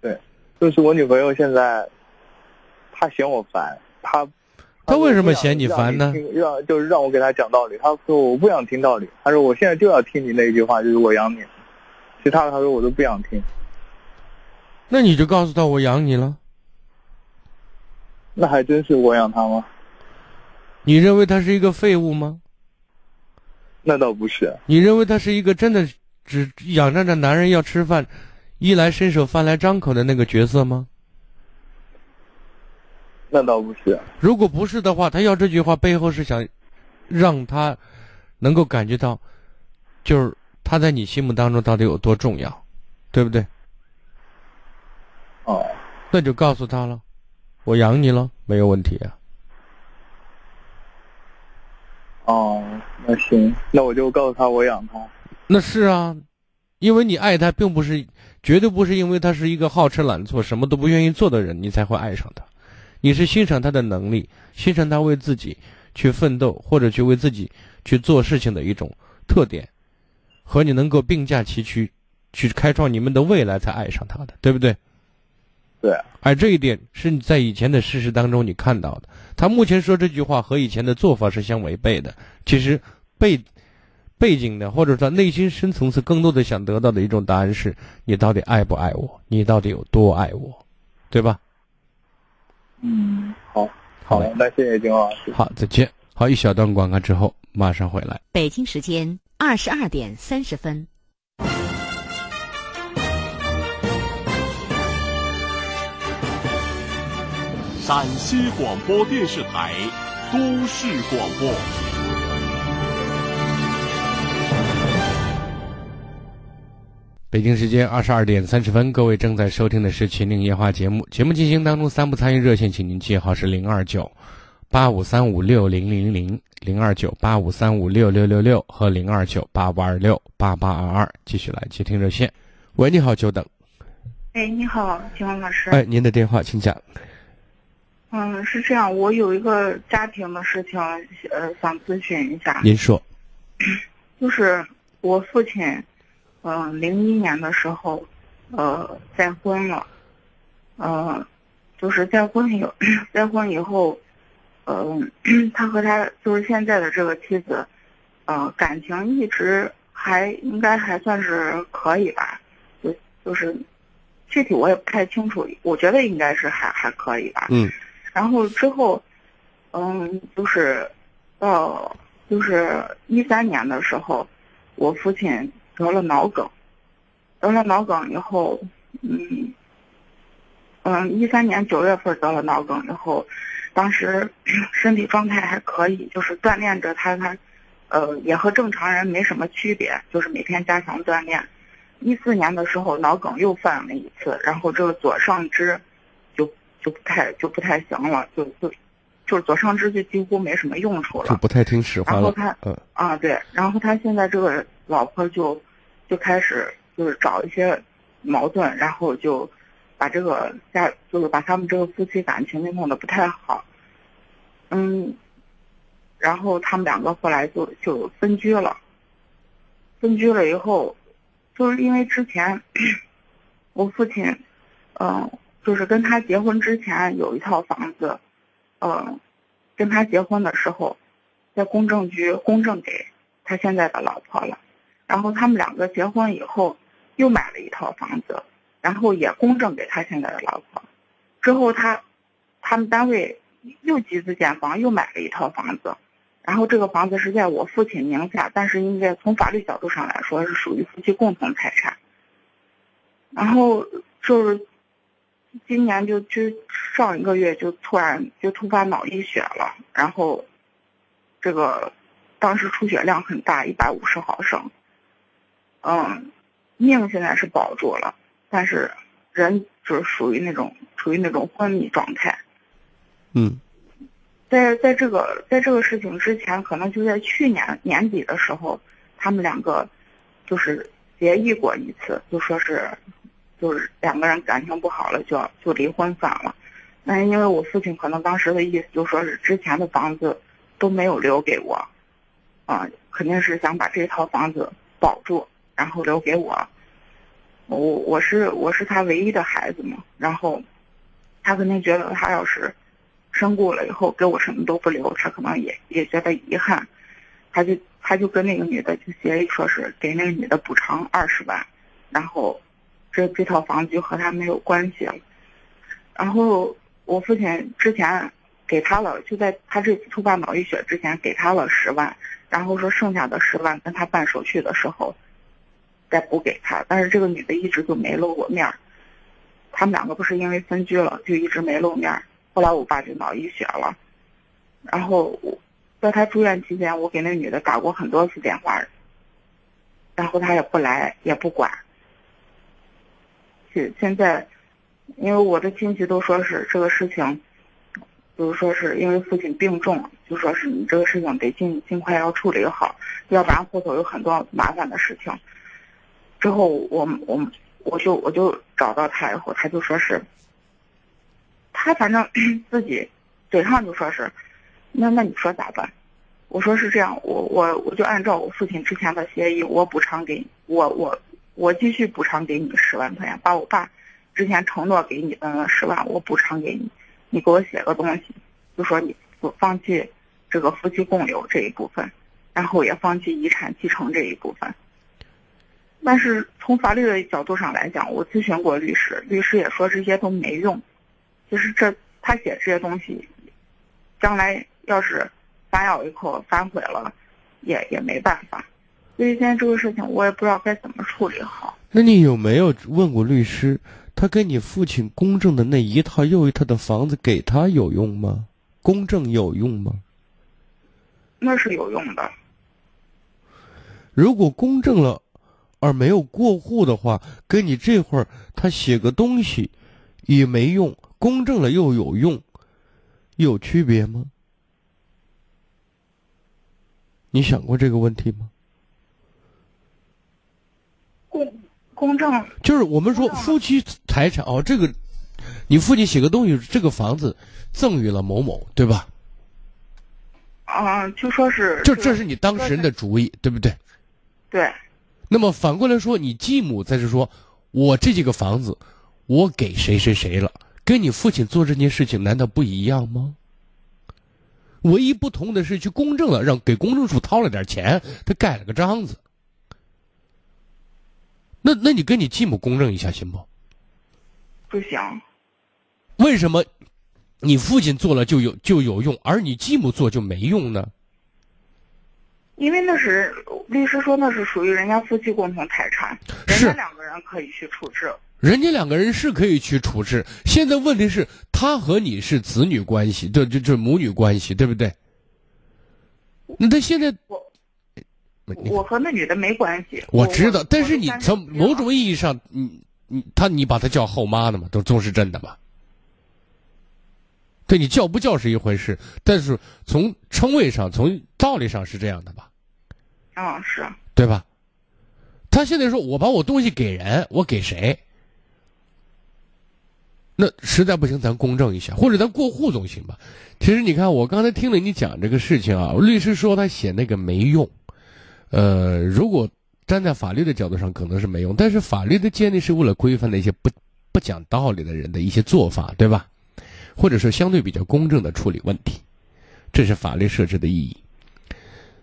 对，就是我女朋友现在，她嫌我烦，她。她为什么嫌你烦呢？让就是让我给她讲道理。她说我不想听道理。她说我现在就要听你那一句话，就是我养你。其他的她说我都不想听。那你就告诉他我养你了。那还真是我养他吗？你认为他是一个废物吗？那倒不是。你认为他是一个真的只仰仗着男人要吃饭，衣来伸手饭来张口的那个角色吗？那倒不是。如果不是的话，他要这句话背后是想让他能够感觉到，就是他在你心目当中到底有多重要，对不对？哦，那就告诉他了，我养你了，没有问题啊。哦，那行，那我就告诉他我养他。那是啊，因为你爱他，并不是绝对不是因为他是一个好吃懒做、什么都不愿意做的人，你才会爱上他。你是欣赏他的能力，欣赏他为自己去奋斗或者去为自己去做事情的一种特点，和你能够并驾齐驱，去开创你们的未来才爱上他的，对不对？对。而这一点是你在以前的事实当中你看到的。他目前说这句话和以前的做法是相违背的。其实背背景的或者说内心深层次更多的想得到的一种答案是：你到底爱不爱我？你到底有多爱我？对吧？嗯，好，好嘞，那谢谢金老师。好，再见。好，一小段广告之后马上回来。北京时间二十二点三十分。陕西广播电视台都市广播。北京时间二十二点三十分，各位正在收听的是《秦岭夜话》节目。节目进行当中，三部参与热线，请您记号是零二九八五三五六零零零、零二九八五三五六六六六和零二九八五二六八八二二。继续来接听热线。喂，你好，久等。哎，你好，金王老师。哎，您的电话，请讲。嗯，是这样，我有一个家庭的事情，呃，想咨询一下。您说。就是我父亲。嗯，零一年的时候，呃，再婚了，呃，就是再婚以 再婚以后，嗯，他和他就是现在的这个妻子，呃，感情一直还应该还算是可以吧，就就是具体我也不太清楚，我觉得应该是还还可以吧。嗯。然后之后，嗯，就是到就是一三年的时候，我父亲。得了脑梗，得了脑梗以后，嗯，嗯，一三年九月份得了脑梗以后，当时 身体状态还可以，就是锻炼着他，他，呃，也和正常人没什么区别，就是每天加强锻炼。一四年的时候脑梗又犯了一次，然后这个左上肢就就不太就不太行了，就就就是左上肢就几乎没什么用处了，就不太听使唤了。然后他，嗯啊对，然后他现在这个老婆就。就开始就是找一些矛盾，然后就把这个家就是把他们这个夫妻感情就弄得不太好，嗯，然后他们两个后来就就分居了。分居了以后，就是因为之前 我父亲，嗯，就是跟他结婚之前有一套房子，嗯，跟他结婚的时候，在公证局公证给他现在的老婆了。然后他们两个结婚以后，又买了一套房子，然后也公证给他现在的老婆。之后他，他们单位又集资建房，又买了一套房子，然后这个房子是在我父亲名下，但是应该从法律角度上来说是属于夫妻共同财产。然后就是今年就就上一个月就突然就突发脑溢血了，然后这个当时出血量很大，一百五十毫升。嗯，命现在是保住了，但是人就是属于那种处于那种昏迷状态。嗯，在在这个在这个事情之前，可能就在去年年底的时候，他们两个就是协议过一次，就说是就是两个人感情不好了，就就离婚算了。但是因为我父亲可能当时的意思就说是之前的房子都没有留给我，啊，肯定是想把这套房子保住。然后留给我，我我是我是他唯一的孩子嘛，然后他肯定觉得他要是身故了以后给我什么都不留，他可能也也觉得遗憾，他就他就跟那个女的就协议说是给那个女的补偿二十万，然后这这套房子就和他没有关系了。然后我父亲之前给他了，就在他这次突发脑溢血之前给他了十万，然后说剩下的十万跟他办手续的时候。再补给他，但是这个女的一直就没露过面儿。他们两个不是因为分居了，就一直没露面儿。后来我爸就脑溢血了，然后我在他住院期间，我给那女的打过很多次电话，然后他也不来，也不管。现在，因为我的亲戚都说是这个事情，就是说是因为父亲病重，就说是你这个事情得尽尽快要处理好，要不然后头有很多麻烦的事情。之后我我我就我就找到他以后，他就说是，他反正 自己嘴上就说是，那那你说咋办？我说是这样，我我我就按照我父亲之前的协议，我补偿给你，我我我继续补偿给你十万块钱，把我爸之前承诺给你的那十万我补偿给你，你给我写个东西，就说你不放弃这个夫妻共有这一部分，然后也放弃遗产继承这一部分。但是从法律的角度上来讲，我咨询过律师，律师也说这些都没用。就是这他写这些东西，将来要是反咬一口反悔了，也也没办法。所以现在这个事情我也不知道该怎么处理好。那你有没有问过律师，他跟你父亲公证的那一套又一套的房子给他有用吗？公证有用吗？那是有用的。如果公证了。而没有过户的话，跟你这会儿他写个东西也没用，公证了又有用，有区别吗？你想过这个问题吗？公公证就是我们说夫妻财产哦，这个你父亲写个东西，这个房子赠予了某某，对吧？啊，就说是就这是你当事人的主意，对不对？对。那么反过来说，你继母在这说：“我这几个房子，我给谁谁谁了，跟你父亲做这件事情难道不一样吗？唯一不同的是去公证了，让给公证处掏了点钱，他盖了个章子。那那你跟你继母公证一下行不？不行。为什么你父亲做了就有就有用，而你继母做就没用呢？因为那是。律师说那是属于人家夫妻共同财产，人家两个人可以去处置。人家两个人是可以去处置。现在问题是，他和你是子女关系，对，就就母女关系，对不对？那他现在我我和那女的没关系。我知道，但是你从某种意义上，你你他你把他叫后妈的嘛，都都是真的嘛。对你叫不叫是一回事，但是从称谓上，从道理上是这样的吧。嗯，是对吧？他现在说我把我东西给人，我给谁？那实在不行，咱公证一下，或者咱过户总行吧。其实你看，我刚才听了你讲这个事情啊，律师说他写那个没用。呃，如果站在法律的角度上，可能是没用，但是法律的建立是为了规范那些不不讲道理的人的一些做法，对吧？或者说相对比较公正的处理问题，这是法律设置的意义。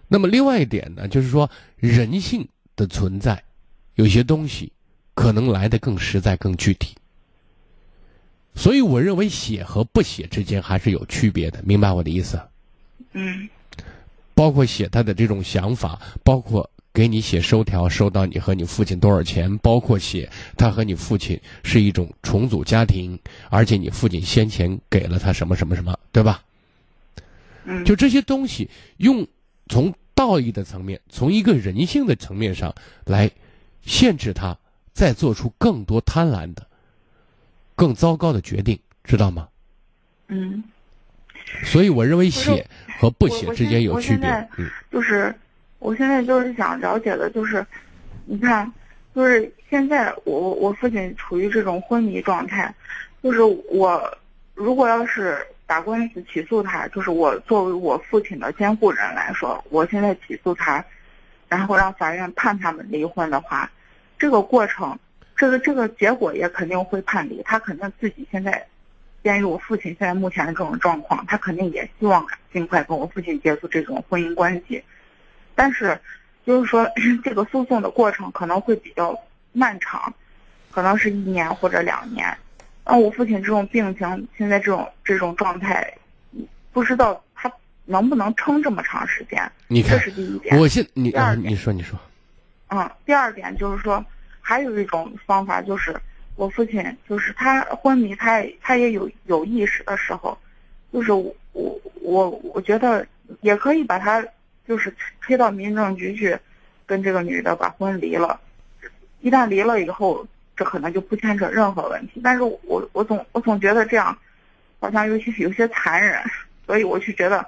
那么另外一点呢，就是说人性的存在，有些东西可能来的更实在、更具体。所以我认为写和不写之间还是有区别的，明白我的意思？嗯。包。括写他的这种想法，包括给你写收条，收到你和你父亲多少钱，包括写他和你父亲是一种重组家庭，而且你父亲先前给了他什么什么什么，对吧？嗯，就这些东西，用从道义的层面，从一个人性的层面上来限制他，再做出更多贪婪的、更糟糕的决定，知道吗？嗯。所以我认为写和不写之间有区别。嗯，就是我现在就是想了解的，就是你看，就是现在我我父亲处于这种昏迷状态，就是我如果要是打官司起诉他，就是我作为我父亲的监护人来说，我现在起诉他，然后让法院判他们离婚的话，这个过程，这个这个结果也肯定会判离，他肯定自己现在。鉴于我父亲现在目前的这种状况，他肯定也希望尽快跟我父亲结束这种婚姻关系，但是，就是说 这个诉讼的过程可能会比较漫长，可能是一年或者两年。那我父亲这种病情现在这种这种状态，不知道他能不能撑这么长时间。你看，这是第一点。我现你啊，你说你说。嗯，第二点就是说，还有一种方法就是。我父亲就是他昏迷，他他也有有意识的时候，就是我我我觉得也可以把他就是推到民政局去，跟这个女的把婚离了。一旦离了以后，这可能就不牵扯任何问题。但是我我总我总觉得这样，好像有些有些残忍，所以我就觉得，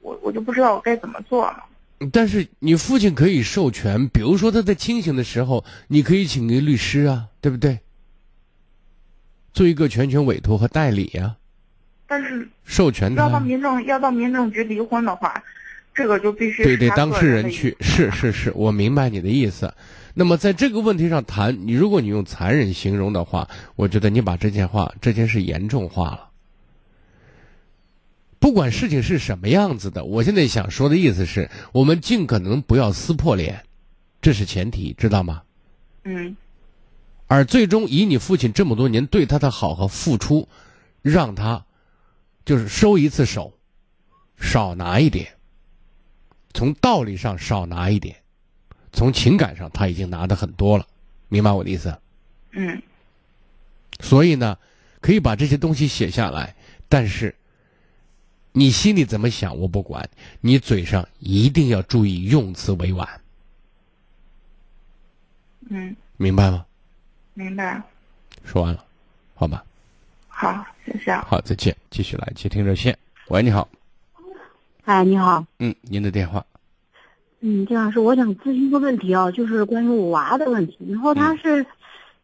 我我就不知道我该怎么做了。但是你父亲可以授权，比如说他在清醒的时候，你可以请个律师啊，对不对？做一个全权委托和代理呀，但是授权要到民政要到民政局离婚的话，这个就必须对对当事人去是是是，我明白你的意思。那么在这个问题上谈，你如果你用残忍形容的话，我觉得你把这件话这件事严重化了。不管事情是什么样子的，我现在想说的意思是我们尽可能不要撕破脸，这是前提，知道吗？嗯。而最终以你父亲这么多年对他的好和付出，让他就是收一次手，少拿一点。从道理上少拿一点，从情感上他已经拿的很多了，明白我的意思？嗯。所以呢，可以把这些东西写下来，但是你心里怎么想我不管，你嘴上一定要注意用词委婉。嗯。明白吗？明白，说完了，好吧。好，谢谢。好，再见。继续来接听热线。喂，你好。哎，你好。嗯，您的电话。嗯，金老师，我想咨询一个问题啊，就是关于我娃的问题。然后他是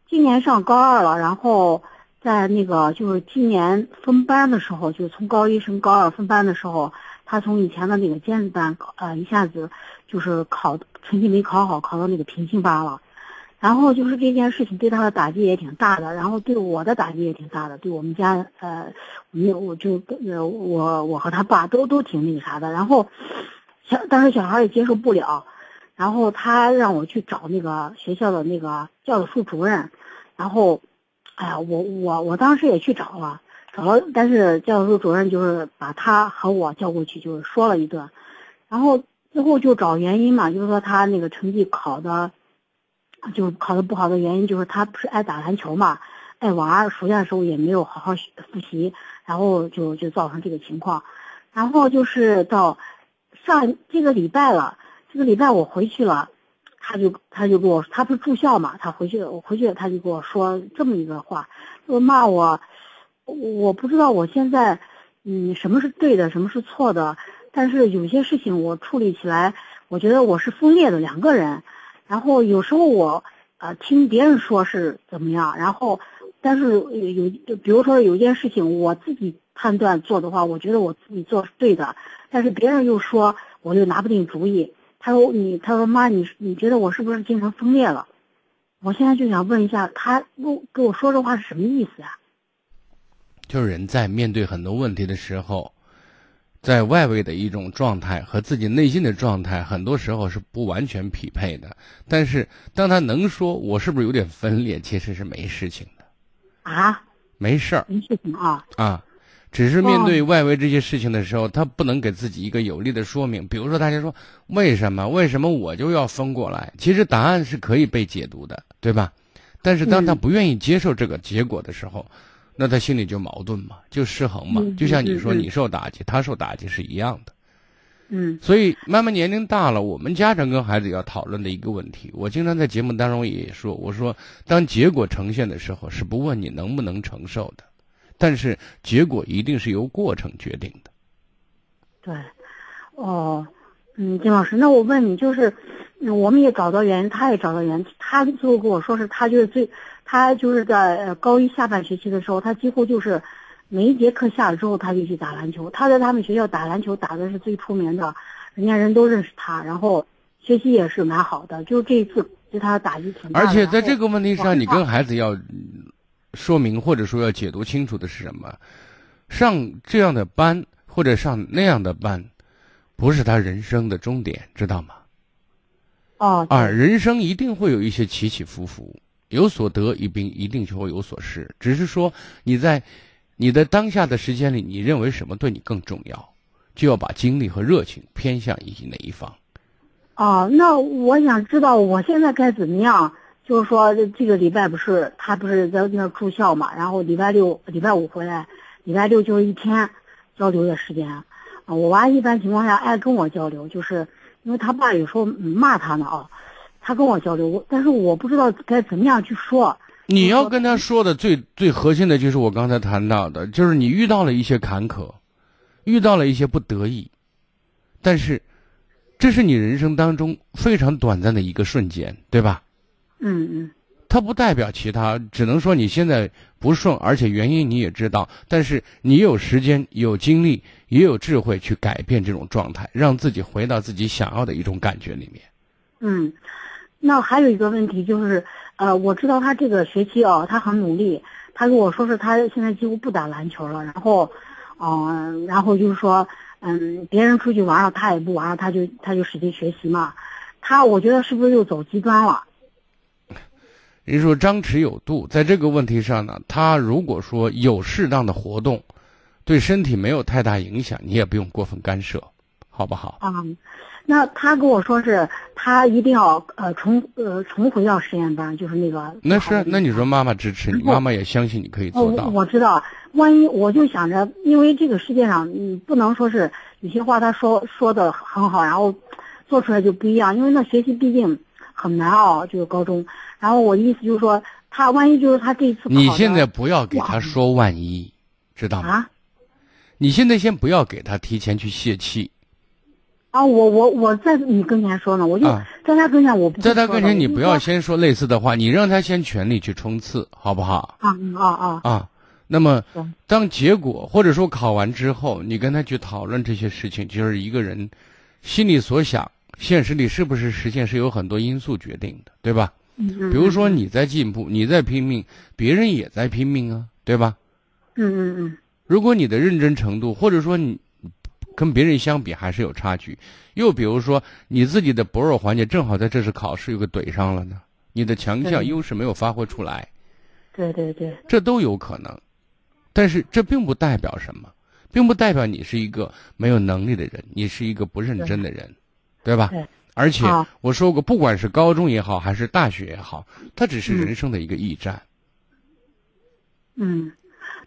今年上高二了，然后在那个就是今年分班的时候，就是从高一升高二分班的时候，他从以前的那个尖子班，呃，一下子就是考成绩没考好，考到那个平行班了。然后就是这件事情对他的打击也挺大的，然后对我的打击也挺大的，对我们家呃，我我就呃我我和他爸都都挺那个啥的。然后小当时小孩也接受不了，然后他让我去找那个学校的那个教导处主任，然后哎呀我我我当时也去找了，找了，但是教导处主任就是把他和我叫过去，就是说了一顿，然后最后就找原因嘛，就是说他那个成绩考的。就考的不好的原因就是他不是爱打篮球嘛，爱玩，暑假的时候也没有好好复习，然后就就造成这个情况。然后就是到上这个礼拜了，这个礼拜我回去了，他就他就跟我说，他不是住校嘛，他回去我回去他就跟我说这么一个话，说骂我，我不知道我现在嗯什么是对的，什么是错的，但是有些事情我处理起来，我觉得我是分裂的两个人。然后有时候我，呃，听别人说是怎么样，然后，但是有就比如说有一件事情我自己判断做的话，我觉得我自己做是对的，但是别人又说我就拿不定主意。他说你，他说妈，你你觉得我是不是精神分裂了？我现在就想问一下，他不跟我说这话是什么意思啊？就是人在面对很多问题的时候。在外围的一种状态和自己内心的状态，很多时候是不完全匹配的。但是，当他能说我是不是有点分裂，其实是没事情的。啊？没事儿。没事情啊。啊，只是面对外围这些事情的时候，他不能给自己一个有力的说明。比如说，大家说为什么为什么我就要分过来？其实答案是可以被解读的，对吧？但是当他不愿意接受这个结果的时候，那他心里就矛盾嘛，就失衡嘛。就像你说，你受打击，他受打击是一样的。嗯，所以慢慢年龄大了，我们家长跟孩子要讨论的一个问题，我经常在节目当中也说，我说当结果呈现的时候，是不问你能不能承受的，但是结果一定是由过程决定的。对，哦，嗯，金老师，那我问你，就是我们也找到原因，他也找到原因，他最后跟我说是他就是最，他就是在高一下半学期的时候，他几乎就是。每一节课下了之后，他就去打篮球。他在他们学校打篮球打的是最出名的，人家人都认识他。然后学习也是蛮好的。就这一次对他打击挺大。而且在这个问题上，你跟孩子要说明或者说要解读清楚的是什么？上这样的班或者上那样的班，不是他人生的终点，知道吗？哦。啊，人生一定会有一些起起伏伏，有所得一定一定就会有所失。只是说你在。你的当下的时间里，你认为什么对你更重要，就要把精力和热情偏向于哪一方。哦，那我想知道我现在该怎么样？就是说，这个礼拜不是他不是在那住校嘛？然后礼拜六、礼拜五回来，礼拜六就是一天交流的时间。啊，我娃一般情况下爱跟我交流，就是因为他爸有时候骂他呢啊，他跟我交流，我但是我不知道该怎么样去说。你要跟他说的最最核心的就是我刚才谈到的，就是你遇到了一些坎坷，遇到了一些不得已，但是这是你人生当中非常短暂的一个瞬间，对吧？嗯嗯。它不代表其他，只能说你现在不顺，而且原因你也知道，但是你有时间、有精力、也有智慧去改变这种状态，让自己回到自己想要的一种感觉里面。嗯，那还有一个问题就是。呃，我知道他这个学期哦，他很努力。他跟我说是他现在几乎不打篮球了，然后，嗯，然后就是说，嗯，别人出去玩了，他也不玩了，他就他就使劲学习嘛。他我觉得是不是又走极端了？人说张弛有度，在这个问题上呢，他如果说有适当的活动，对身体没有太大影响，你也不用过分干涉，好不好？嗯。那他跟我说是，他一定要呃重呃重回到实验班，就是那个。那是那你说妈妈支持你，妈妈也相信你可以做到。我知道，万一我就想着，因为这个世界上，你，不能说是有些话他说说的很好，然后做出来就不一样，因为那学习毕竟很难哦，就是高中。然后我的意思就是说，他万一就是他这次。你现在不要给他说万一，知道吗？啊。你现在先不要给他提前去泄气。啊，我我我在你跟前说呢，我就在他跟前，我不在他跟前，你不要先说类似的话，你让他先全力去冲刺，好不好？啊啊啊！啊，那么当结果或者说考完之后，你跟他去讨论这些事情，就是一个人心里所想，现实里是不是实现，是有很多因素决定的，对吧？嗯。比如说你在进步，你在拼命，别人也在拼命啊，对吧？嗯嗯嗯。如果你的认真程度，或者说你。跟别人相比还是有差距，又比如说你自己的薄弱环节正好在这次考试又给怼上了呢，你的强项优势没有发挥出来，对对对，这都有可能，但是这并不代表什么，并不代表你是一个没有能力的人，你是一个不认真的人，对吧？而且我说过，不管是高中也好，还是大学也好，它只是人生的一个驿站。嗯，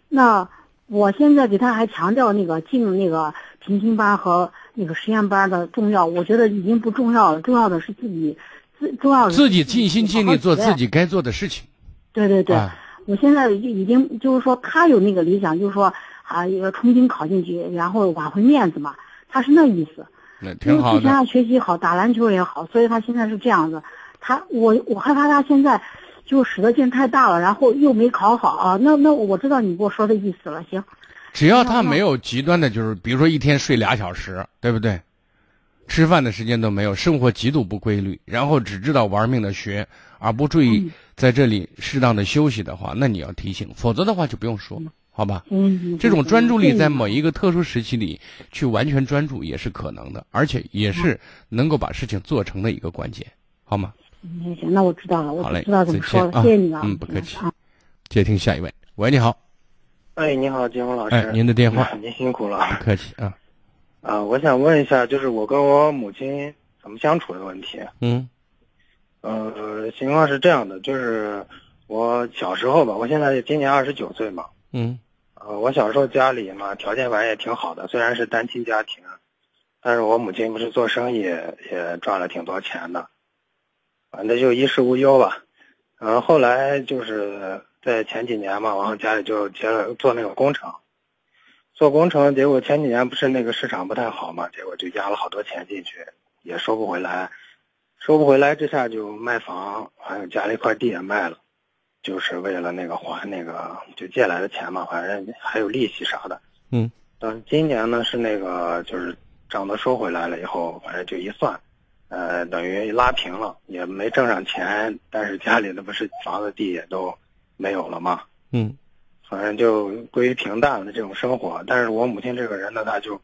那我现在给他还强调那个进那个。平行班和那个实验班的重要，我觉得已经不重要了。重要的是自己，自重要的自己尽心尽力做自己该做的事情。对对对，我现在就已经就是说，他有那个理想，就是说啊，一个重新考进去，然后挽回面子嘛。他是那意思。那挺好的。之前他学习好，打篮球也好，所以他现在是这样子。他我我害怕他现在就使的劲太大了，然后又没考好啊。那那我知道你给我说的意思了，行。只要他没有极端的，就是比如说一天睡俩小时，对不对？吃饭的时间都没有，生活极度不规律，然后只知道玩命的学，而不注意在这里适当的休息的话，那你要提醒，否则的话就不用说，好吧？嗯，这种专注力在某一个特殊时期里去完全专注也是可能的，而且也是能够把事情做成的一个关键，好吗？行行，那我知道了，我好嘞，知道怎么说了，谢谢你啊，嗯，不客气。接听下一位，喂，你好。哎，你好，金红老师。哎，您的电话。您辛苦了。不客气啊。啊，我想问一下，就是我跟我母亲怎么相处的问题。嗯。呃，情况是这样的，就是我小时候吧，我现在今年二十九岁嘛。嗯。呃，我小时候家里嘛，条件反正也挺好的，虽然是单亲家庭，但是我母亲不是做生意也赚了挺多钱的，反正就衣食无忧吧。然后后来就是在前几年嘛，然后家里就接了做那个工程。做工程，结果前几年不是那个市场不太好嘛，结果就压了好多钱进去，也收不回来，收不回来，这下就卖房，还有家里一块地也卖了，就是为了那个还那个就借来的钱嘛，反正还有利息啥的。嗯。等今年呢是那个就是账都收回来了以后，反正就一算，呃，等于拉平了，也没挣上钱，但是家里那不是房子地也都没有了嘛。嗯。反正就归于平淡的这种生活，但是我母亲这个人呢，她就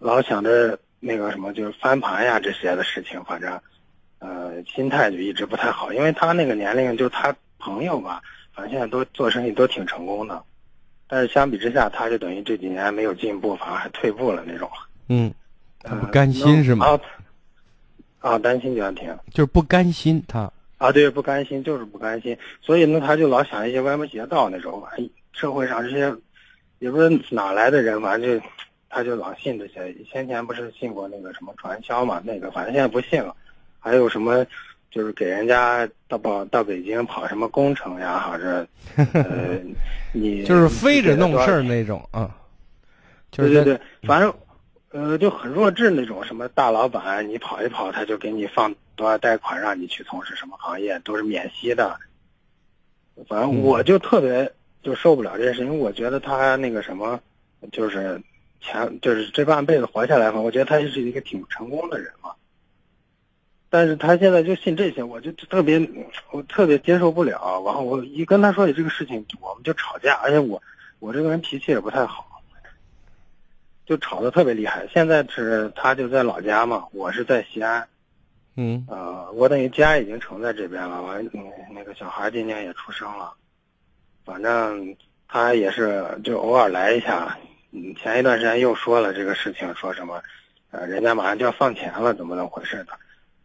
老想着那个什么，就是翻盘呀这些的事情，反正呃心态就一直不太好。因为她那个年龄，就她朋友吧，反正现在都做生意都挺成功的，但是相比之下，她就等于这几年没有进步，反而还退步了那种。嗯，不甘心是吗？啊，担心家庭就是不甘心他啊，对，不甘心就是不甘心，所以呢，他就老想一些歪门邪道那种，哎。社会上这些也不是哪来的人，反正就他就老信这些。先前不是信过那个什么传销嘛？那个反正现在不信了。还有什么就是给人家到跑到北京跑什么工程呀，还是呃 你就是非着弄事儿那种啊？对对对，反正呃就很弱智那种。什么大老板你跑一跑，他就给你放多少贷款，让你去从事什么行业，都是免息的。反正我就特别。就受不了这件事，因为我觉得他那个什么，就是前就是这半辈子活下来嘛，我觉得他是一个挺成功的人嘛。但是他现在就信这些，我就特别我特别接受不了。然后我一跟他说起这个事情，我们就吵架，而且我我这个人脾气也不太好，就吵得特别厉害。现在是他就在老家嘛，我是在西安。嗯。呃，我等于家已经成在这边了，完嗯那个小孩今年也出生了。反正他也是就偶尔来一下，嗯，前一段时间又说了这个事情，说什么，呃，人家马上就要放钱了，怎么怎么回事的？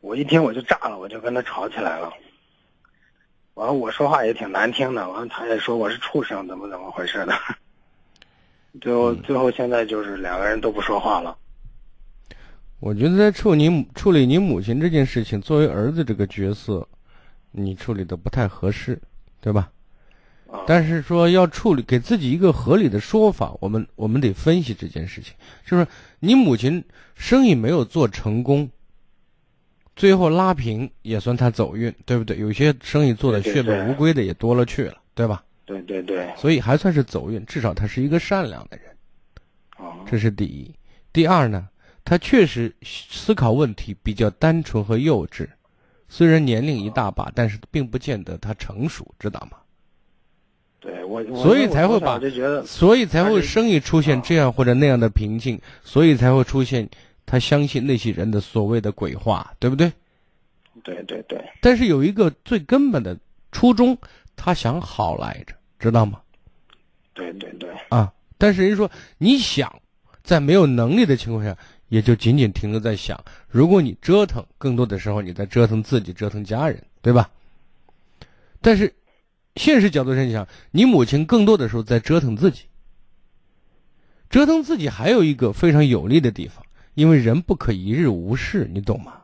我一听我就炸了，我就跟他吵起来了。完了，我说话也挺难听的，完了他也说我是畜生，怎么怎么回事的？最后最后现在就是两个人都不说话了。我觉得在处理处理你母亲这件事情，作为儿子这个角色，你处理的不太合适，对吧？但是说要处理，给自己一个合理的说法，我们我们得分析这件事情。就是你母亲生意没有做成功，最后拉平也算他走运，对不对？有些生意做的血本无归的也多了去了，对吧？对对对。所以还算是走运，至少他是一个善良的人。这是第一。第二呢，他确实思考问题比较单纯和幼稚，虽然年龄一大把，但是并不见得他成熟，知道吗？对我，所以才会把，所以才会生意出现这样或者那样的瓶颈，所以才会出现他相信那些人的所谓的鬼话，对不对？对对对。但是有一个最根本的初衷，他想好来着，知道吗？对对对。啊！但是人说你想，在没有能力的情况下，也就仅仅停留在想。如果你折腾，更多的时候你在折腾自己，折腾家人，对吧？但是。现实角度上讲，你母亲更多的时候在折腾自己。折腾自己还有一个非常有利的地方，因为人不可一日无事，你懂吗？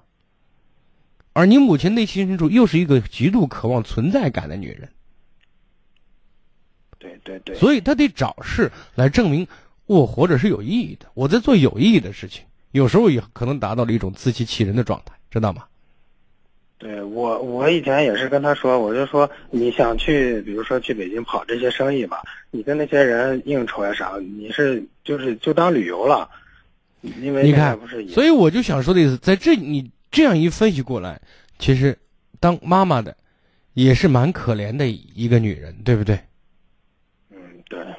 而你母亲内心深处又是一个极度渴望存在感的女人。对对对。所以他得找事来证明我活着是有意义的，我在做有意义的事情。有时候也可能达到了一种自欺欺人的状态，知道吗？对我，我以前也是跟他说，我就说你想去，比如说去北京跑这些生意吧，你跟那些人应酬呀啥，你是就是就当旅游了，因为你看，所以我就想说的意思，在这你这样一分析过来，其实当妈妈的也是蛮可怜的一个女人，对不对？嗯，对。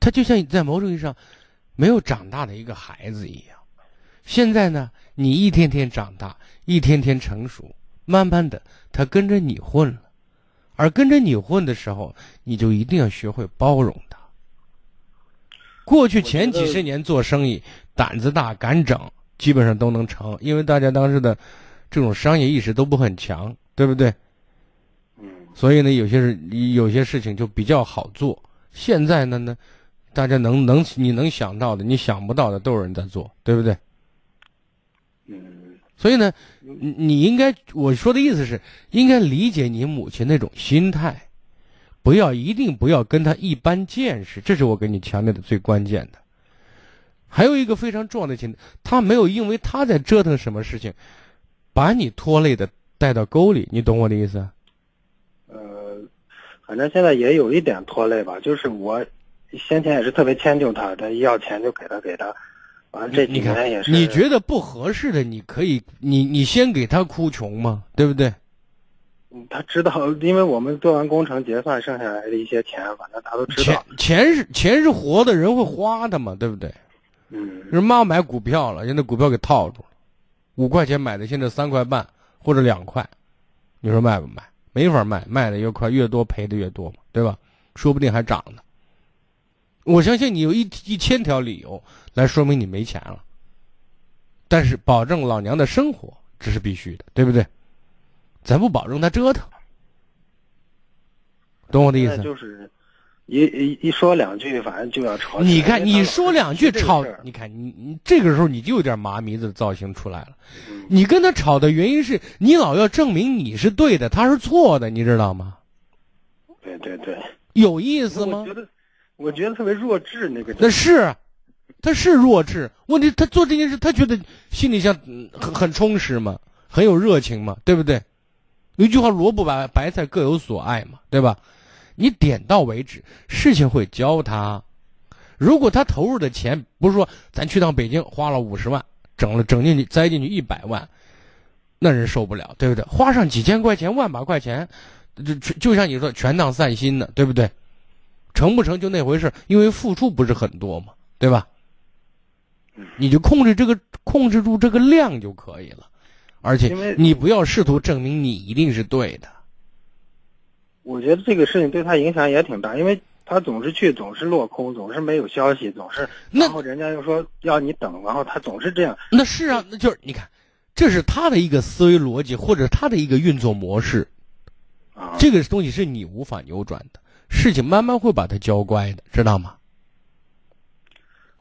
他就像在某种意义上没有长大的一个孩子一样，现在呢，你一天天长大，一天天成熟。慢慢的，他跟着你混了，而跟着你混的时候，你就一定要学会包容他，过去前几十年做生意，胆子大敢整，基本上都能成，因为大家当时的这种商业意识都不很强，对不对？嗯，所以呢，有些事有些事情就比较好做。现在呢呢，大家能能你能想到的，你想不到的都有人在做，对不对？嗯，所以呢，你你应该我说的意思是，应该理解你母亲那种心态，不要一定不要跟她一般见识，这是我给你强调的最关键的。还有一个非常重要的情，他没有因为他在折腾什么事情，把你拖累的带到沟里，你懂我的意思？呃，反正现在也有一点拖累吧，就是我先前也是特别迁就他，他一要钱就给他给他。完了这几年也是，你觉得不合适的，你可以，你你先给他哭穷嘛，对不对？嗯，他知道，因为我们做完工程结算剩下来的一些钱，反正他都知道。钱钱是钱是活的，人会花的嘛，对不对？嗯。人妈买股票了，人家股票给套住了，五块钱买的，现在三块半或者两块，你说卖不卖？没法卖，卖的越快越多，赔的越多嘛，对吧？说不定还涨呢。我相信你有一一千条理由来说明你没钱了，但是保证老娘的生活这是必须的，对不对？咱不保证他折腾，懂我的意思？一一一说两句，反正就要吵。你看，你说两句吵，你看你你这个时候你就有点麻迷子的造型出来了。你跟他吵的原因是你老要证明你是对的，他是错的，你知道吗？对对对，有意思吗？我觉得特别弱智，那个那是，他是弱智。问题他做这件事，他觉得心里像很很充实嘛，很有热情嘛，对不对？有一句话，萝卜白白菜各有所爱嘛，对吧？你点到为止，事情会教他。如果他投入的钱不是说咱去趟北京花了五十万，整了整进去栽进去一百万，那人受不了，对不对？花上几千块钱、万把块钱，就就像你说全当散心呢，对不对？成不成就那回事，因为付出不是很多嘛，对吧？你就控制这个，控制住这个量就可以了，而且你不要试图证明你一定是对的。我觉得这个事情对他影响也挺大，因为他总是去，总是落空，总是没有消息，总是然后人家又说要你等，然后他总是这样。那是啊，那就是你看，这是他的一个思维逻辑，或者他的一个运作模式。啊，这个东西是你无法扭转的。事情慢慢会把他教乖的，知道吗？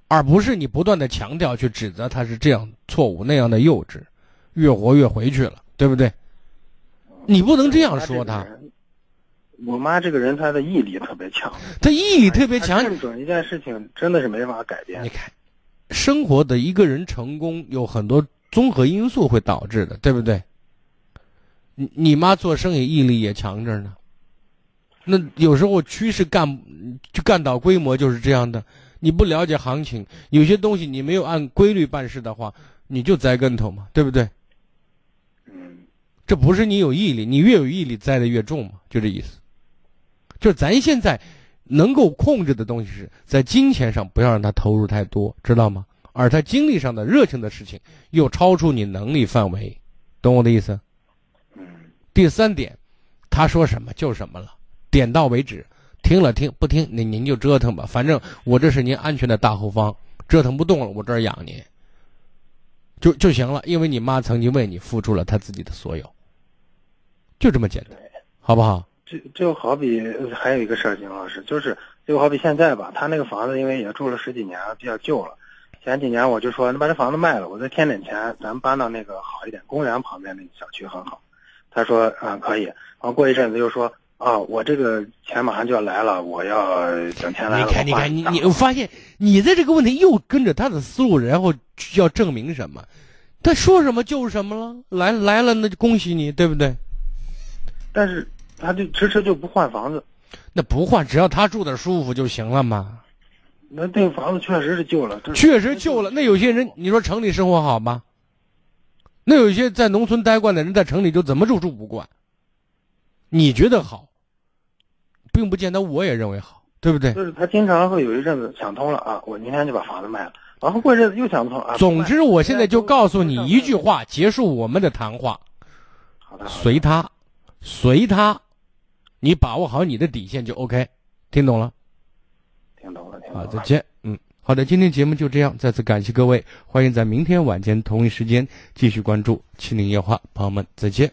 而不是你不断的强调去指责他是这样错误那样的幼稚，越活越回去了，对不对？你不能这样说他。我妈这个人，她的毅力特别强，她毅力特别强。认准一件事情，真的是没法改变。你看，生活的一个人成功有很多综合因素会导致的，对不对？你你妈做生意毅力也强着呢。那有时候趋势干就干倒规模就是这样的，你不了解行情，有些东西你没有按规律办事的话，你就栽跟头嘛，对不对？嗯，这不是你有毅力，你越有毅力栽的越重嘛，就这意思。就咱现在能够控制的东西是在金钱上不要让他投入太多，知道吗？而他精力上的热情的事情又超出你能力范围，懂我的意思？嗯。第三点，他说什么就什么了。点到为止，听了听不听，您您就折腾吧。反正我这是您安全的大后方，折腾不动了，我这儿养您，就就行了。因为你妈曾经为你付出了她自己的所有，就这么简单，好不好？就就好比还有一个事儿，金老师，就是就好比现在吧，他那个房子因为也住了十几年了，比较旧了。前几年我就说，你把这房子卖了，我再添点钱，咱们搬到那个好一点公园旁边那个小区很好。他说啊可以，然后过一阵子又说。啊，我这个钱马上就要来了，我要等钱来了。你看，你看，你你我发现你在这个问题又跟着他的思路，然后要证明什么？他说什么就是什么了。来来了，那就恭喜你，对不对？但是他就迟迟就不换房子。那不换，只要他住的舒服就行了嘛。那这个房子确实是旧了，确实旧了。那有些人，你说城里生活好吗？那有一些在农村待惯的人，在城里就怎么住住不惯。你觉得好？并不见得我也认为好，对不对？就是他经常会有一阵子想通了啊，我明天就把房子卖了，然后过一阵子又想不通啊。总之，我现在就告诉你一句话，结束我们的谈话。好的，随他，随他，你把握好你的底线就 OK，听懂了？听懂了，听懂了。好，再见。嗯，好。好的，今天节目就这样，再次感谢各位，欢迎在明天晚间同一时间继续关注《七零夜话》，朋友们再见。